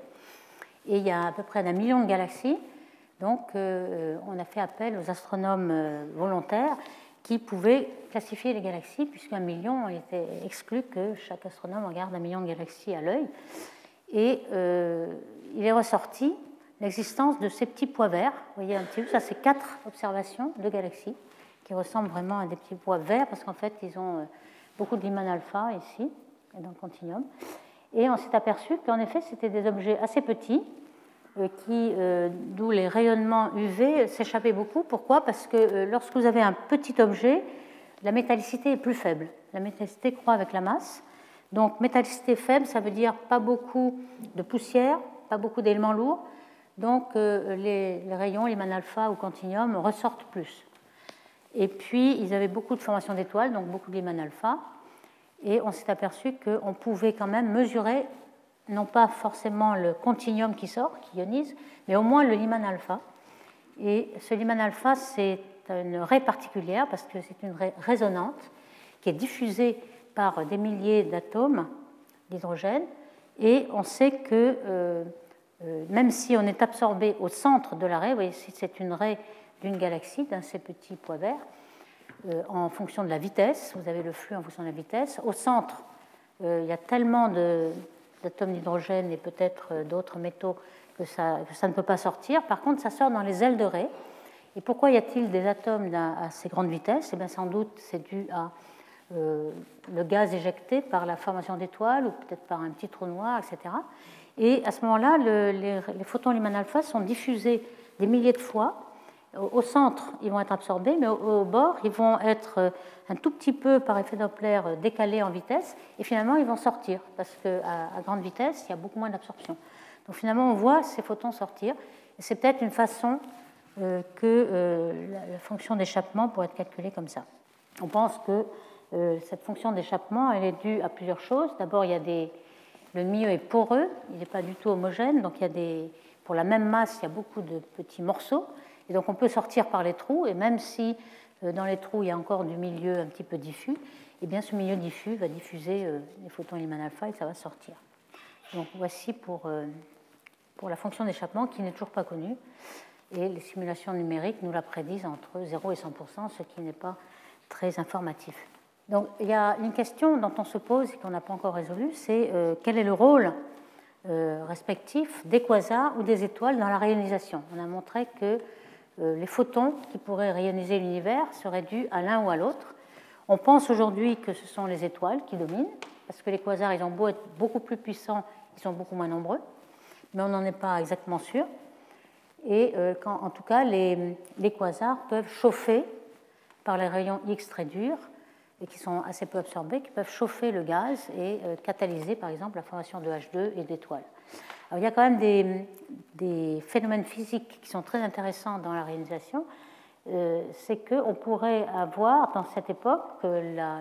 [SPEAKER 2] Et il y a à peu près un million de galaxies. Donc, on a fait appel aux astronomes volontaires qui pouvaient classifier les galaxies, puisqu'un million, il était exclu que chaque astronome regarde un million de galaxies à l'œil. Et euh, il est ressorti l'existence de ces petits pois verts. Vous voyez un petit peu, ça c'est quatre observations de galaxies qui ressemblent vraiment à des petits pois verts, parce qu'en fait, ils ont euh, beaucoup de alpha ici, dans le continuum. Et on s'est aperçu qu'en effet, c'était des objets assez petits, euh, qui, euh, d'où les rayonnements UV s'échappaient beaucoup. Pourquoi? Parce que euh, lorsque vous avez un petit objet, la métallicité est plus faible. La métallicité croît avec la masse. Donc métallicité faible, ça veut dire pas beaucoup de poussière, pas beaucoup d'éléments lourds. Donc les, rayons, les alpha ou continuum ressortent plus. Et puis ils avaient beaucoup de formation d'étoiles, donc beaucoup de alpha. Et on s'est aperçu qu'on pouvait quand même mesurer non pas forcément le continuum qui sort, qui ionise, mais au moins le Lyman alpha. Et ce Lyman alpha, c'est une raie particulière parce que c'est une raie résonante qui est diffusée par des milliers d'atomes d'hydrogène. Et on sait que euh, euh, même si on est absorbé au centre de la raie, vous voyez, c'est une raie d'une galaxie, d'un ces petits pois verts, euh, en fonction de la vitesse, vous avez le flux en fonction de la vitesse. Au centre, il y a tellement de, d'atomes d'hydrogène et peut-être euh, d'autres métaux que ça, ne peut pas sortir. Par contre, ça sort dans les ailes de raie. Et pourquoi y a-t-il des atomes à ces grandes vitesses? Eh bien, sans doute, c'est dû à euh, le gaz éjecté par la formation d'étoiles ou peut-être par un petit trou noir, etc. Et à ce moment-là, les, les, photons Lyman alpha sont diffusés des milliers de fois au centre, ils vont être absorbés, mais au, bord, ils vont être euh, un tout petit peu, par effet Doppler, euh, décalés en vitesse, et finalement, ils vont sortir, parce qu'à grande vitesse, il y a beaucoup moins d'absorption. Donc finalement, on voit ces photons sortir, et c'est peut-être une façon euh, que la, fonction d'échappement pourrait être calculée comme ça. On pense que cette fonction d'échappement, elle est due à plusieurs choses. D'abord, il y a des... le milieu est poreux, il n'est pas du tout homogène, donc il y a des... pour la même masse, il y a beaucoup de petits morceaux. Et donc on peut sortir par les trous, et même si euh, dans les trous il y a encore du milieu un petit peu diffus, eh bien ce milieu diffus va diffuser euh, les photons Lyman alpha et ça va sortir. Donc voici pour, euh, pour la fonction d'échappement qui n'est toujours pas connue. Et les simulations numériques nous la prédisent entre 0 et 100%, ce qui n'est pas très informatif. Donc il y a une question dont on se pose et qu'on n'a pas encore résolue, c'est quel est le rôle respectif des quasars ou des étoiles dans la réalisation? On a montré que les photons qui pourraient rayoniser l'univers seraient dus à l'un ou à l'autre. On pense aujourd'hui que ce sont les étoiles qui dominent, parce que les quasars, ils ont beau être beaucoup plus puissants, ils sont beaucoup moins nombreux, mais on n'en est pas exactement sûr. Et euh, en tout cas, les, quasars peuvent chauffer par les rayons X très durs et qui sont assez peu absorbés, qui peuvent chauffer le gaz et euh, catalyser par exemple la formation de H2 et d'étoiles il y a quand même des, phénomènes physiques qui sont très intéressants dans la réalisation. Euh, c'est qu'on pourrait avoir dans cette époque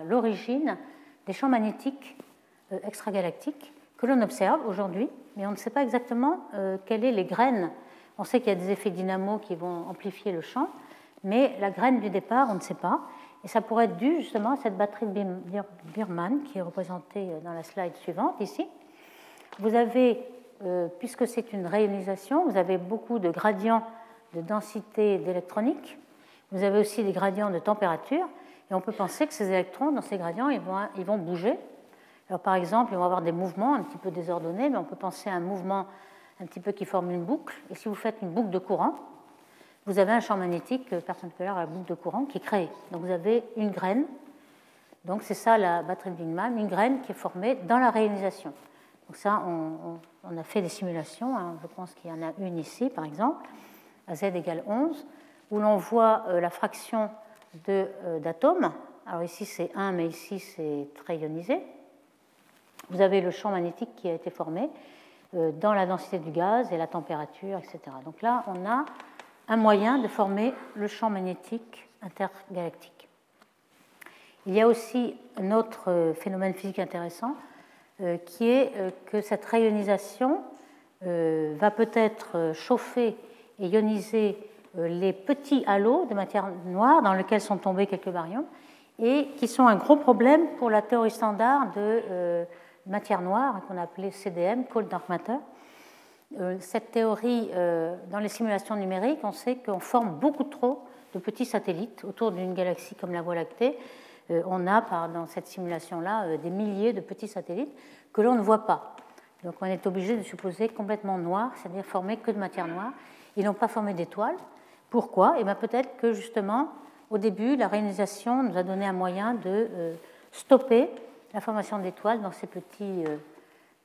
[SPEAKER 2] l'origine des champs magnétiques euh, extragalactiques que l'on observe aujourd'hui, mais on ne sait pas exactement euh, quelles sont les graines. On sait qu'il y a des effets dynamo qui vont amplifier le champ, mais la graine du départ, on ne sait pas. Et ça pourrait être dû justement à cette batterie de Birman qui est représentée dans la slide suivante ici. Vous avez euh, puisque c'est une réalisation, vous avez beaucoup de gradients de densité d'électronique, vous avez aussi des gradients de température, Et on peut penser que ces électrons, dans ces gradients, ils vont, bouger. Alors, par exemple, ils vont avoir des mouvements un petit peu désordonnés, mais on peut penser à un mouvement un petit peu qui forme une boucle. Et si vous faites une boucle de courant, vous avez un champ magnétique perpendiculaire à la boucle de courant qui est. Donc vous avez une graine. Donc c'est ça la batterie de Big une graine qui est formée dans la réalisation. Donc ça, on, a fait des simulations. Hein. Je pense qu'il y en a une ici, par exemple, à z égale 11, où l'on voit euh, la fraction euh, d'atomes. Alors ici c'est 1, mais ici c'est très ionisé. Vous avez le champ magnétique qui a été formé euh, dans la densité du gaz et la température, etc. Donc là, on a un moyen de former le champ magnétique intergalactique. Il y a aussi un autre phénomène physique intéressant qui est que cette rayonisation va peut-être chauffer et ioniser les petits halos de matière noire dans lesquels sont tombés quelques baryons et qui sont un gros problème pour la théorie standard de matière noire qu'on appelait CDM, Cold Dark Matter. Euh, cette théorie, euh, dans les simulations numériques, on sait qu'on forme beaucoup trop de petits satellites autour d'une galaxie comme la Voie lactée. Euh, on a dans cette simulation-là des milliers de petits satellites que l'on ne voit pas. Donc on est obligé de supposer complètement noirs, c'est-à-dire formés que de matière noire. Ils n'ont pas formé d'étoiles. Pourquoi? Eh bien peut-être que justement, au début, la réalisation nous a donné un moyen de stopper la formation d'étoiles dans ces petits, euh,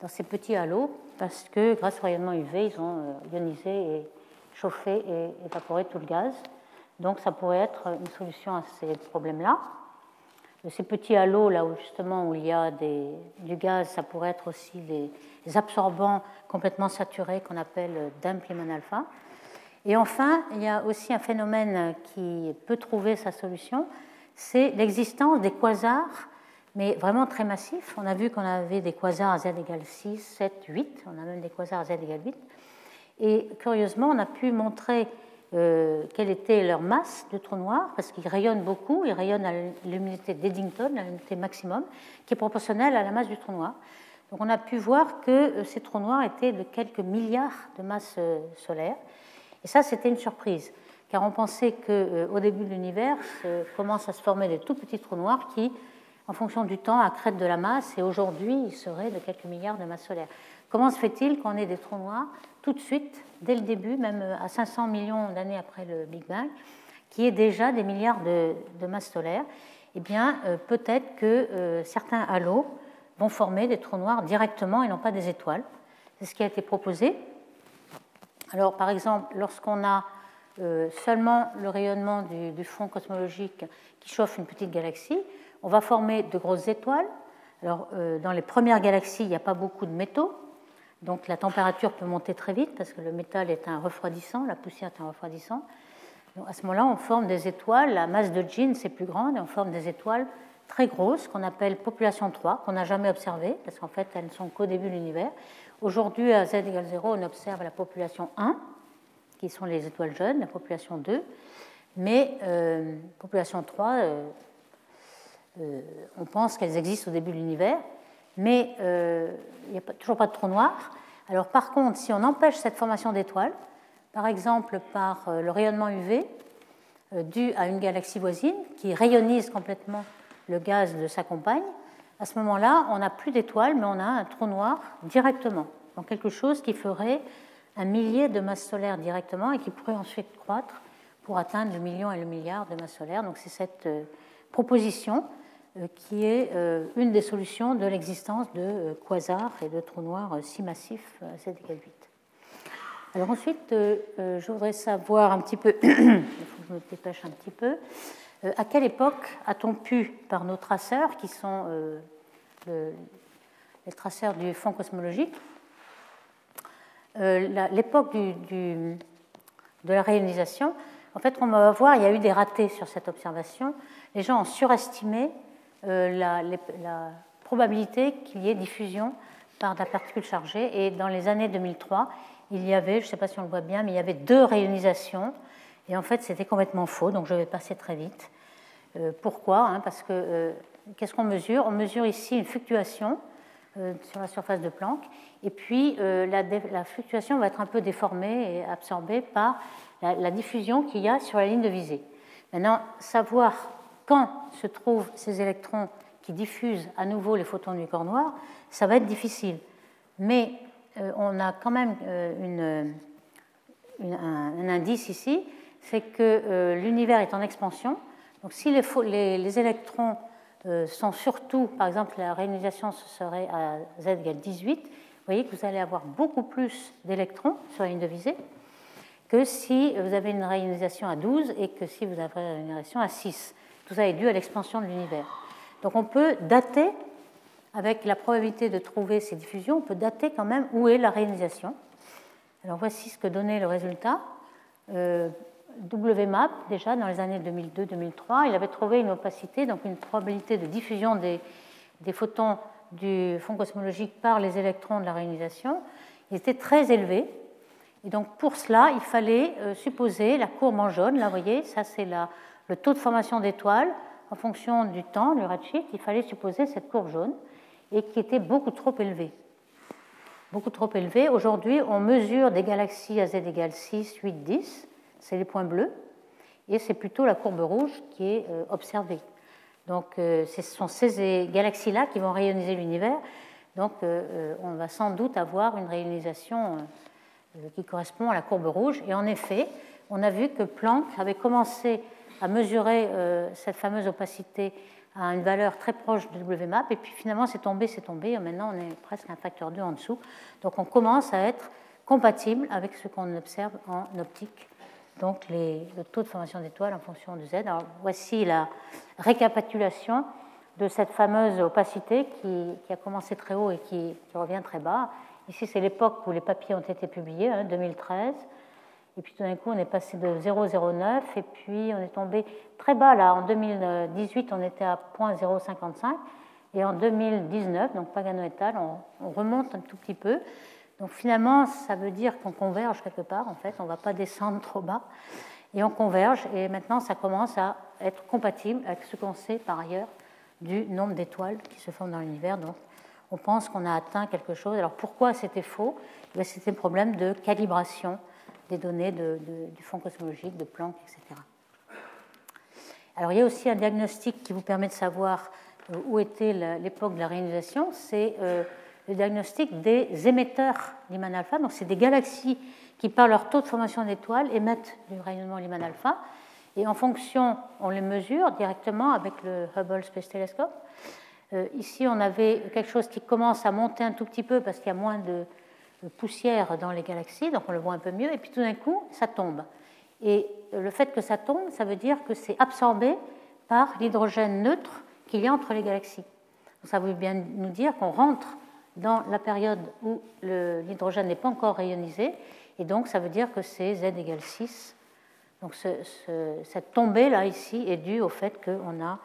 [SPEAKER 2] dans ces petits halos, parce que grâce au rayonnement UV, ils ont euh, ionisé et chauffé et évaporé tout le gaz. Donc ça pourrait être une solution à ces problèmes-là. Ces petits halos, là où justement où il y a du gaz, ça pourrait être aussi des, absorbants complètement saturés qu'on appelle damp alpha. Et enfin, il y a aussi un phénomène qui peut trouver sa solution, c'est l'existence des quasars mais vraiment très massif. On a vu qu'on avait des quasars z égale 6, 7, 8, on a même des quasars z égale 8. Et curieusement, on a pu montrer euh, quelle était leur masse de trou noir, parce qu'ils rayonnent beaucoup, ils rayonnent à l'unité d'Eddington, à l'unité maximum, qui est proportionnelle à la masse du trou noir. Donc on a pu voir que euh, ces trous noirs étaient de quelques milliards de masses euh, solaires. Et ça, c'était une surprise, car on pensait qu'au début de l'univers, commencent à se former des tout petits trous noirs qui en fonction du temps, accrète de la masse, et aujourd'hui, il serait de quelques milliards de masses solaires. Comment se fait-il qu'on ait des trous noirs tout de suite, dès le début, même à 500 millions d'années après le Big Bang, qui est déjà des milliards de, masses solaires Eh bien, euh, peut-être que euh, certains halos vont former des trous noirs directement et non pas des étoiles. C'est ce qui a été proposé. Alors, par exemple, lorsqu'on a euh, seulement le rayonnement du, fond cosmologique qui chauffe une petite galaxie, on va former de grosses étoiles. Alors, euh, dans les premières galaxies, il n'y a pas beaucoup de métaux, donc la température peut monter très vite parce que le métal est un refroidissant, la poussière est un refroidissant. À ce moment-là, on forme des étoiles, la masse de jeans c'est plus grande, et on forme des étoiles très grosses qu'on appelle population 3, qu'on n'a jamais observées, parce qu'en fait, elles ne sont qu'au début de l'univers. Aujourd'hui, à z égale 0, on observe la population 1, qui sont les étoiles jeunes, la population 2, mais euh, population 3, euh, on pense qu'elles existent au début de l'univers, mais euh, il n'y a toujours pas de trou noir. Alors par contre, si on empêche cette formation d'étoiles, par exemple par euh, le rayonnement UV dû à une galaxie voisine qui rayonnise complètement le gaz de sa compagne, à ce moment-là, on n'a plus d'étoiles, mais on a un trou noir directement. Donc quelque chose qui ferait un millier de masses solaires directement et qui pourrait ensuite croître pour atteindre le million et le milliard de masses solaires. Donc c'est cette proposition euh, qui est euh, une des solutions de l'existence de euh, quasars et de trous noirs si massifs à z égale 8. Alors ensuite, je voudrais savoir un petit peu, il faut que je me dépêche un petit peu, à quelle époque a-t-on pu, par nos traceurs, qui sont les traceurs du fond cosmologique, l'époque de la réalisation, en fait, on va voir, il y a eu des ratés sur cette observation. Les gens ont surestimé euh, la, probabilité qu'il y ait diffusion par la particule chargée. Et dans les années 2003, il y avait, je ne sais pas si on le voit bien, mais il y avait deux rayonisations. Et en fait, c'était complètement faux, donc je vais passer très vite. Euh, pourquoi hein, Parce que euh, qu'est-ce qu'on mesure? On mesure ici une fluctuation sur la surface de Planck, et puis la, fluctuation va être un peu déformée et absorbée par la diffusion qu'il y a sur la ligne de visée. Maintenant, savoir quand se trouvent ces électrons qui diffusent à nouveau les photons du corps noir, ça va être difficile. Mais euh, on a quand même euh, un, indice ici, c'est que euh, l'univers est en expansion. Donc si les, électrons sont surtout, par exemple, la réalisation serait à z égale 18, vous voyez que vous allez avoir beaucoup plus d'électrons sur la ligne de visée que si vous avez une réalisation à 12 et que si vous avez une réalisation à 6. Tout ça est dû à l'expansion de l'univers. Donc on peut dater, avec la probabilité de trouver ces diffusions, on peut dater quand même où est la réalisation. Alors voici ce que donnait le résultat. Euh, WMAP, déjà dans les années 2002-2003, il avait trouvé une opacité, donc une probabilité de diffusion des, photons du fond cosmologique par les électrons de la réalisation. Il était très élevé. Et donc pour cela, il fallait euh, supposer la courbe en jaune. Là, vous voyez, ça c'est le taux de formation d'étoiles en fonction du temps, le redshift, il fallait supposer cette courbe jaune et qui était beaucoup trop élevée. Beaucoup trop élevée. Aujourd'hui, on mesure des galaxies à z égale 6, 8, 10, c'est les points bleus, et c'est plutôt la courbe rouge qui est euh, observée. Donc, euh, ce sont ces galaxies-là qui vont rayoniser l'univers. Donc, euh, on va sans doute avoir une réalisation qui correspond à la courbe rouge. Et en effet, on a vu que Planck avait commencé à mesurer euh, cette fameuse opacité à une valeur très proche de WMAP, et puis finalement c'est tombé, c'est tombé, maintenant on est presque un facteur 2 en dessous. Donc on commence à être compatible avec ce qu'on observe en optique, donc le taux de formation d'étoiles en fonction de Z. Alors voici la récapitulation de cette fameuse opacité qui, a commencé très haut et qui, revient très bas. Ici c'est l'époque où les papiers ont été publiés, 2013. Et puis tout d'un coup, on est passé de 0,09 et puis on est tombé très bas là. En 2018, on était à 0,055 et en 2019, donc Pagano et al., on, remonte un tout petit peu. Donc finalement, ça veut dire qu'on converge quelque part. En fait, on ne va pas descendre trop bas et on converge. Et maintenant, ça commence à être compatible avec ce qu'on sait par ailleurs du nombre d'étoiles qui se forment dans l'univers. Donc on pense qu'on a atteint quelque chose. Alors pourquoi c'était faux? Eh C'était un problème de calibration des données du fond cosmologique, de Planck, etc. Alors il y a aussi un diagnostic qui vous permet de savoir euh, où était l'époque de la réalisation, c'est euh, le diagnostic des émetteurs Lyman alpha. Donc c'est des galaxies qui, par leur taux de formation d'étoiles, émettent du rayonnement Lyman alpha. Et en fonction, on les mesure directement avec le Hubble Space Telescope. Euh, ici, on avait quelque chose qui commence à monter un tout petit peu parce qu'il y a moins de, poussière dans les galaxies, donc on le voit un peu mieux, et puis tout d'un coup, ça tombe. Et le fait que ça tombe, ça veut dire que c'est absorbé par l'hydrogène neutre qu'il y a entre les galaxies. ça veut bien nous dire qu'on rentre dans la période où l'hydrogène n'est pas encore rayonisé, et donc ça veut dire que c'est Z égale 6. Donc cette tombée là ici est due au fait qu'on a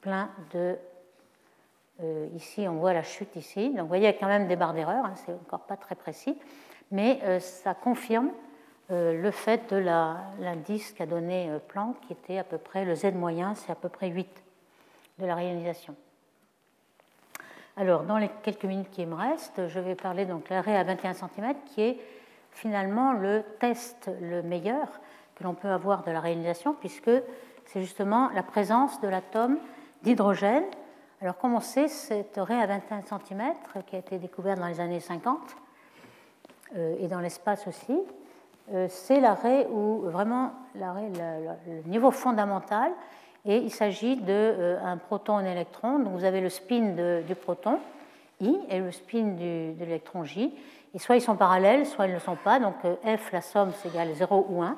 [SPEAKER 2] plein de euh, ici, on voit la chute ici. Donc, vous voyez, il y a quand même des barres d'erreur, hein, c'est encore pas très précis, mais euh, ça confirme euh, le fait de l'indice qu'a donné Planck, qui était à peu près le Z moyen, c'est à peu près 8 de la réalisation. Alors, dans les quelques minutes qui me restent, je vais parler donc l'arrêt à 21 cm, qui est finalement le test le meilleur que l'on peut avoir de la réalisation, puisque c'est justement la présence de l'atome d'hydrogène alors, comme on sait, cette raie à 21 cm, qui a été découverte dans les années 50, euh, et dans l'espace aussi, euh, c'est l'arrêt où vraiment le, niveau fondamental, et il s'agit d'un euh, proton un électron. Donc, vous avez le spin du proton, I, et le spin de l'électron J. Et soit ils sont parallèles, soit ils ne le sont pas. Donc, F, la somme, c'est égal 0 ou 1.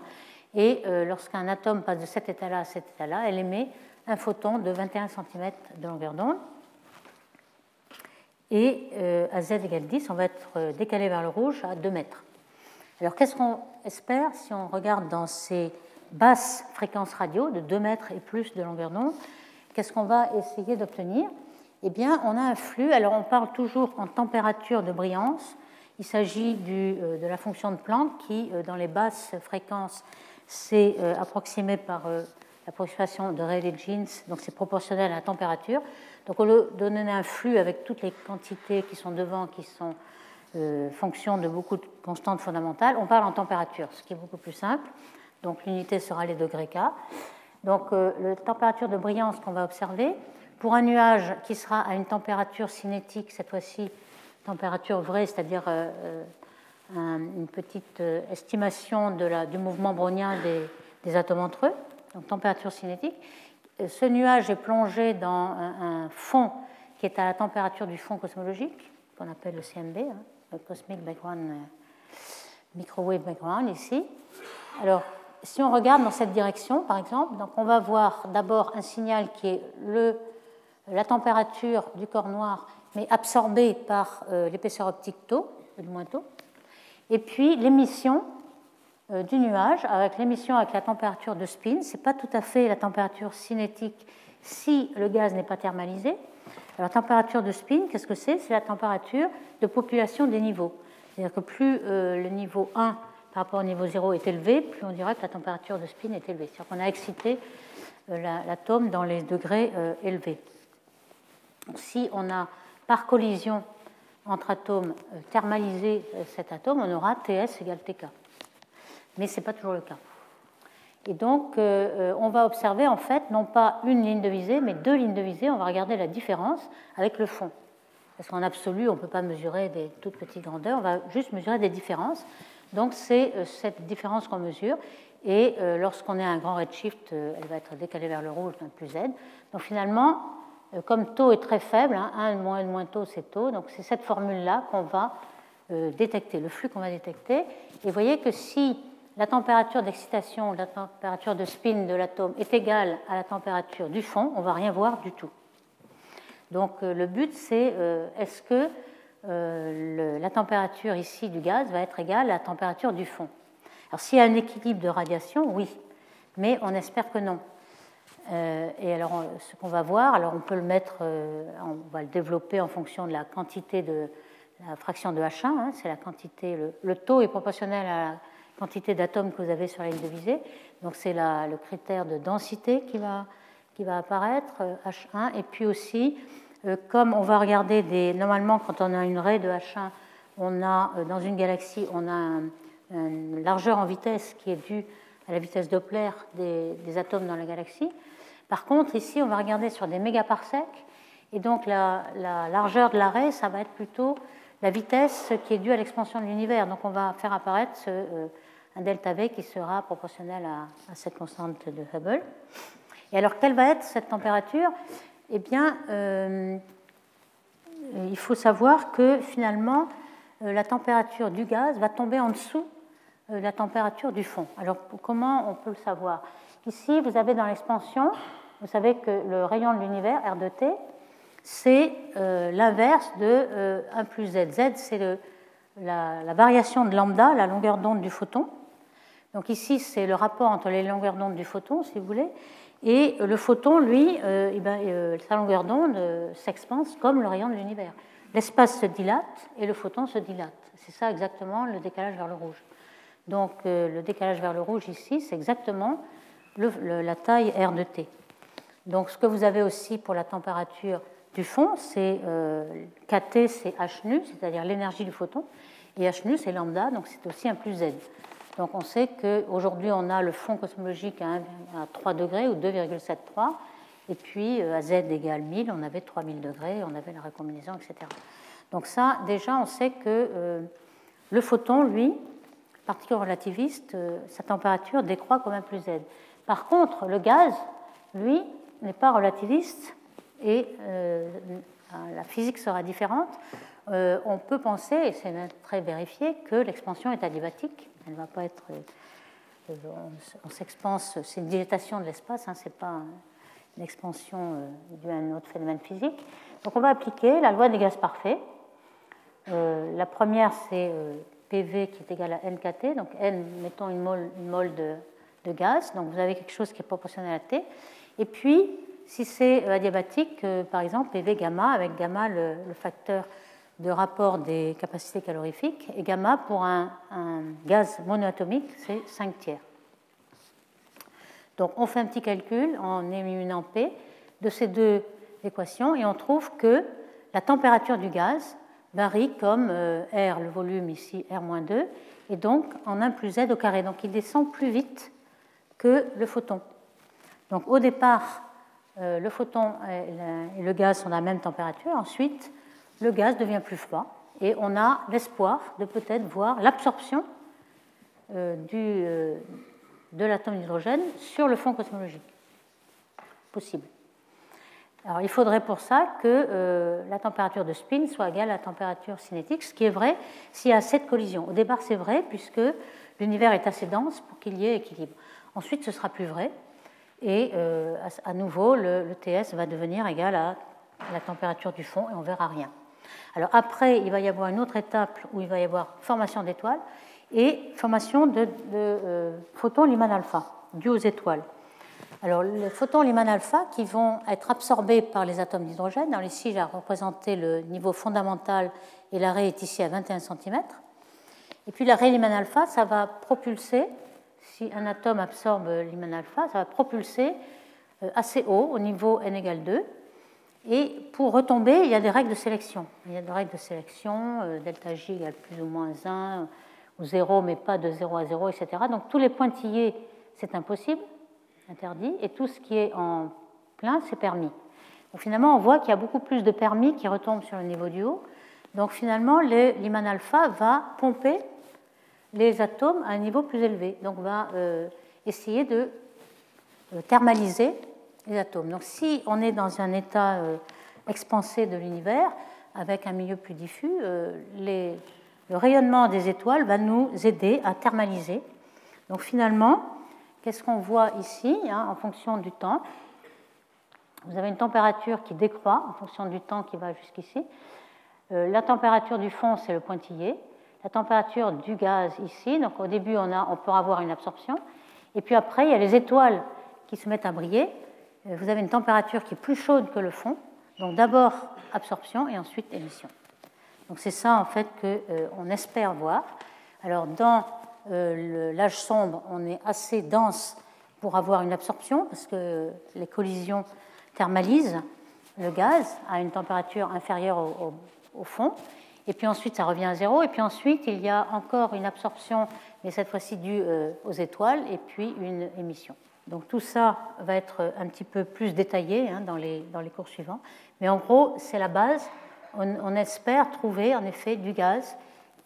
[SPEAKER 2] Et lorsqu'un atome passe de cet état-là à cet état-là, elle émet un photon de 21 cm de longueur d'onde. Et euh, à z égale 10, on va être euh, décalé vers le rouge à 2 mètres. Alors qu'est-ce qu'on espère si on regarde dans ces basses fréquences radio de 2 mètres et plus de longueur d'onde? Qu'est-ce qu'on va essayer d'obtenir? Eh bien, on a un flux. Alors on parle toujours en température de brillance. Il s'agit euh, de la fonction de Planck qui, dans les basses fréquences, s'est approximée par l'approximation de Rayleigh-Jeans, donc c'est proportionnel à la température. Donc au lieu de donner un flux avec toutes les quantités qui sont devant, qui sont euh, fonction de beaucoup de constantes fondamentales, on parle en température, ce qui est beaucoup plus simple. Donc l'unité sera les degrés K. Donc la température de brillance qu'on va observer, pour un nuage qui sera à une température cinétique, cette fois-ci température vraie, c'est-à-dire une petite estimation de la, du mouvement brownien des, atomes entre eux, donc température cinétique, ce nuage est plongé dans un, fond qui est à la température du fond cosmologique, qu'on appelle le CMB, hein, le Cosmic Background, euh, Microwave Background ici. Alors, si on regarde dans cette direction, par exemple, donc on va voir d'abord un signal qui est le, la température du corps noir, mais absorbée par euh, l'épaisseur optique tau, du moins tau, et puis l'émission euh, du nuage, avec l'émission avec la température de spin. Ce n'est pas tout à fait la température cinétique si le gaz n'est pas thermalisé. Alors, température de spin, qu'est-ce que c'est? C'est la température de population des niveaux. C'est-à-dire que plus euh, le niveau 1 par rapport au niveau 0 est élevé, plus on dirait que la température de spin est élevée. C'est-à-dire qu'on a excité euh, l'atome dans les degrés élevés. si on a par collision entre atomes thermalisé cet atome, on aura TS égale TK mais ce n'est pas toujours le cas. Et donc, euh, euh, on va observer en fait non pas une ligne de visée, mais deux lignes de visée. On va regarder la différence avec le fond. Parce qu'en absolu, on ne peut pas mesurer des toutes petites grandeurs, on va juste mesurer des différences. Donc, c'est euh, cette différence qu'on mesure. Et lorsqu'on est à un grand redshift, elle va être décalée vers le rouge, plus Z. Donc, finalement, comme taux est très faible, 1 hein, moins moins taux, c'est taux. Donc, c'est cette formule-là qu'on va détecter, le flux qu'on va détecter. Et vous voyez que si la température d'excitation, la température de spin de l'atome est égale à la température du fond, on ne va rien voir du tout. Donc euh, le but, c'est euh, est-ce que euh, la température ici du gaz va être égale à la température du fond? Alors s'il y a un équilibre de radiation, oui, mais on espère que non. et alors ce qu'on va voir, alors on peut le mettre, on va le développer en fonction de la quantité de la fraction de H1, hein, c'est la quantité, le, le, taux est proportionnel à la quantité d'atomes que vous avez sur la de visée. Donc c'est le critère de densité qui va, qui va apparaître, H1. Euh, Et puis aussi, euh, comme on va regarder des... Normalement, quand on a une raie de H1, on a, euh, dans une galaxie, on a une largeur en vitesse qui est due à la vitesse Doppler des, des, atomes dans la galaxie. Par contre, ici, on va regarder sur des mégaparsecs. Et donc la, la largeur de l'arrêt, ça va être plutôt la vitesse qui est due à l'expansion de l'univers. Donc on va faire apparaître euh, un delta V qui sera proportionnel à, cette constante de Hubble. Et alors quelle va être cette température? Eh bien, euh, il faut savoir que finalement, euh, la température du gaz va tomber en dessous de la température du fond. Alors comment on peut le savoir? Ici, vous avez dans l'expansion, vous savez que le rayon de l'univers, R2T, c'est euh, l'inverse de euh, 1 plus z. Z, c'est la, variation de lambda, la longueur d'onde du photon. Donc ici, c'est le rapport entre les longueurs d'onde du photon, si vous voulez. Et le photon, lui, euh, eh ben, sa longueur d'onde s'expanse comme le rayon de l'univers. L'espace se dilate et le photon se dilate. C'est ça exactement le décalage vers le rouge. Donc le décalage vers le rouge ici, c'est exactement la taille R de t. Donc ce que vous avez aussi pour la température du fond, c'est KT, c'est H nu, c'est-à-dire l'énergie du photon, et H nu, c'est lambda, donc c'est aussi un plus Z. Donc on sait qu'aujourd'hui, on a le fond cosmologique à, 3 degrés ou 2,73, et puis euh, à z égale 1000, on avait 3000 degrés, on avait la recombinaison, etc. Donc ça, déjà, on sait que euh, le photon, lui, particule relativiste, euh, sa température décroît comme un plus z. Par contre, le gaz, lui, n'est pas relativiste et la physique sera différente. on peut penser, et c'est très vérifié, que l'expansion est adiabatique elle ne va pas être. Euh, on, s'expanse, c'est une dilatation de l'espace, hein, ce n'est pas une expansion euh, due à un autre phénomène physique. Donc on va appliquer la loi des gaz parfaits. Euh, la première, c'est PV qui est égal à NKT, donc N, mettons une mole de, de, gaz, donc vous avez quelque chose qui est proportionnel à T. Et puis, si c'est adiabatique, par exemple, PV gamma, avec gamma le, facteur de rapport des capacités calorifiques, et gamma pour un, gaz monoatomique, c'est 5 tiers. Donc on fait un petit calcul en éliminant P de ces deux équations et on trouve que la température du gaz varie comme euh, R, le volume ici, R-2, et donc en 1 plus Z au carré. Donc il descend plus vite que le photon. Donc au départ, euh, le photon et le gaz sont à la même température. Ensuite, le gaz devient plus froid et on a l'espoir de peut-être voir l'absorption euh, euh, de l'atome d'hydrogène sur le fond cosmologique. Possible. Alors il faudrait pour ça que la température de spin soit égale à la température cinétique, ce qui est vrai s'il y a cette collision. Au départ, c'est vrai puisque l'univers est assez dense pour qu'il y ait équilibre. Ensuite, ce sera plus vrai et euh, à nouveau, le, TS va devenir égal à la température du fond et on verra rien. Alors après, il va y avoir une autre étape où il va y avoir formation d'étoiles et formation de, de euh, photons Lyman alpha dus aux étoiles. Alors les photons Lyman alpha qui vont être absorbés par les atomes d'hydrogène. Alors ici, j'ai représenté le niveau fondamental et l'arrêt est ici à 21 cm. Et puis l'arrêt Lyman alpha, ça va propulser si un atome absorbe l'hymen alpha, ça va propulser euh, assez haut, au niveau n égale 2. Et pour retomber, il y a des règles de sélection. Il y a des règles de sélection, euh, delta J égale plus ou moins 1, ou 0, mais pas de 0 à 0, etc. Donc tous les pointillés, c'est impossible, interdit, et tout ce qui est en plein, c'est permis. Donc finalement, on voit qu'il y a beaucoup plus de permis qui retombent sur le niveau du haut. Donc finalement, l'hymen alpha va pomper les atomes à un niveau plus élevé. Donc on va euh, essayer de euh, thermaliser les atomes. Donc si on est dans un état euh, expansé de l'univers, avec un milieu plus diffus, le rayonnement des étoiles va nous aider à thermaliser. Donc finalement, qu'est-ce qu'on voit ici hein, en fonction du temps? Vous avez une température qui décroît en fonction du temps qui va jusqu'ici. la température du fond, c'est le pointillé la température du gaz ici. Donc au début, on, peut avoir une absorption. Et puis après, il y a les étoiles qui se mettent à briller. Euh, vous avez une température qui est plus chaude que le fond. Donc d'abord absorption et ensuite émission. Donc c'est ça en fait qu'on euh, espère voir. Alors dans euh, l'âge sombre, on est assez dense pour avoir une absorption parce que les collisions thermalisent le gaz à une température inférieure au fond. Et puis ensuite, ça revient à zéro. Et puis ensuite, il y a encore une absorption, mais cette fois-ci due euh, aux étoiles, et puis une émission. Donc tout ça va être un petit peu plus détaillé hein, dans, les, cours suivants. Mais en gros, c'est la base. On, espère trouver en effet du gaz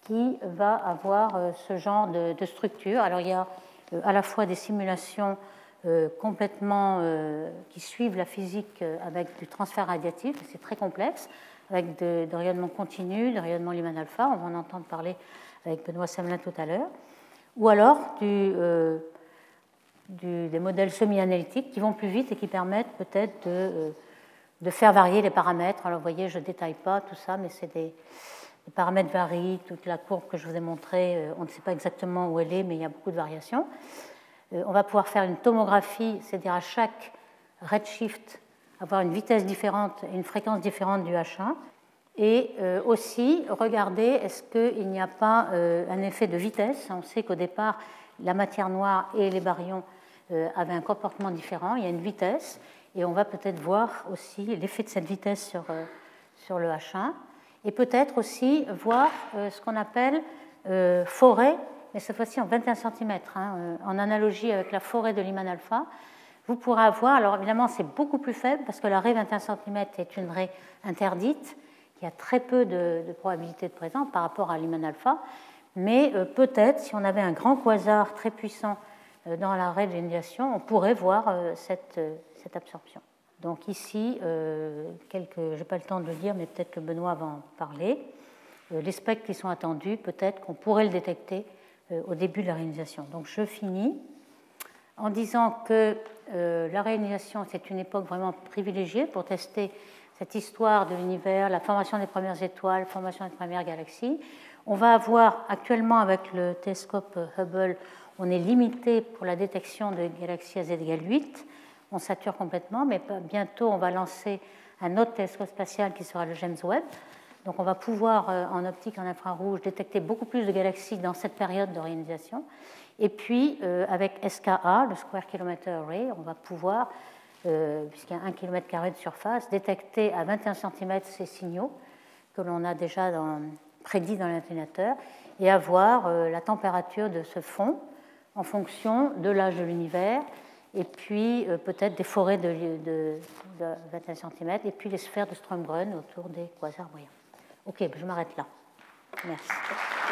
[SPEAKER 2] qui va avoir euh, ce genre de, structure. Alors il y a euh, à la fois des simulations complètement qui suivent la physique avec du transfert radiatif, c'est très complexe avec de, rayonnement continu, de rayonnement Lyman alpha, on va en entendre parler avec Benoît Semelin tout à l'heure, ou alors euh, des modèles semi-analytiques qui vont plus vite et qui permettent peut-être de, euh, de, faire varier les paramètres. Alors vous voyez, je ne détaille pas tout ça, mais c'est des, les paramètres varient, toute la courbe que je vous ai montrée, euh, on ne sait pas exactement où elle est, mais il y a beaucoup de variations. on va pouvoir faire une tomographie, c'est-à-dire à chaque redshift, avoir une vitesse différente et une fréquence différente du H1. Et euh, aussi regarder est-ce qu'il n'y a pas euh, un effet de vitesse? On sait qu'au départ, la matière noire et les baryons euh, avaient un comportement différent. Il y a une vitesse et on va peut-être voir aussi l'effet de cette vitesse sur, sur le H1. Et peut-être aussi voir ce qu'on appelle forêt, mais cette fois-ci en 21 cm, hein, en analogie avec la forêt de Lyman alpha vous pourrez avoir, alors évidemment c'est beaucoup plus faible parce que la raie 21 cm est une raie interdite, qui a très peu de, probabilité de présence par rapport à l'hymen alpha, mais euh, peut-être si on avait un grand quasar très puissant euh, dans la raie de on pourrait voir euh, cette, cette, absorption. Donc ici, quelques, n'ai pas le temps de le dire, mais peut-être que Benoît va en parler. les spectres qui sont attendus, peut-être qu'on pourrait le détecter au début de la réalisation. Donc je finis en disant que euh, la réalisation, c'est une époque vraiment privilégiée pour tester cette histoire de l'univers, la formation des premières étoiles, formation des premières galaxies. On va avoir actuellement avec le télescope Hubble, on est limité pour la détection de galaxies à z égale 8. On sature complètement, mais bientôt on va lancer un autre télescope spatial qui sera le James Webb. Donc on va pouvoir euh, en optique en infrarouge détecter beaucoup plus de galaxies dans cette période d'organisation. Et puis, euh, avec SKA, le Square Kilometer Array, on va pouvoir, euh, puisqu'il y a 1 km de surface, détecter à 21 cm ces signaux que l'on a déjà prédits dans l'ordinateur et avoir euh, la température de ce fond en fonction de l'âge de l'univers et puis peut-être des forêts de, 21 cm et puis les sphères de Strömgren autour des quasars brillants. Ok, je m'arrête là. Merci.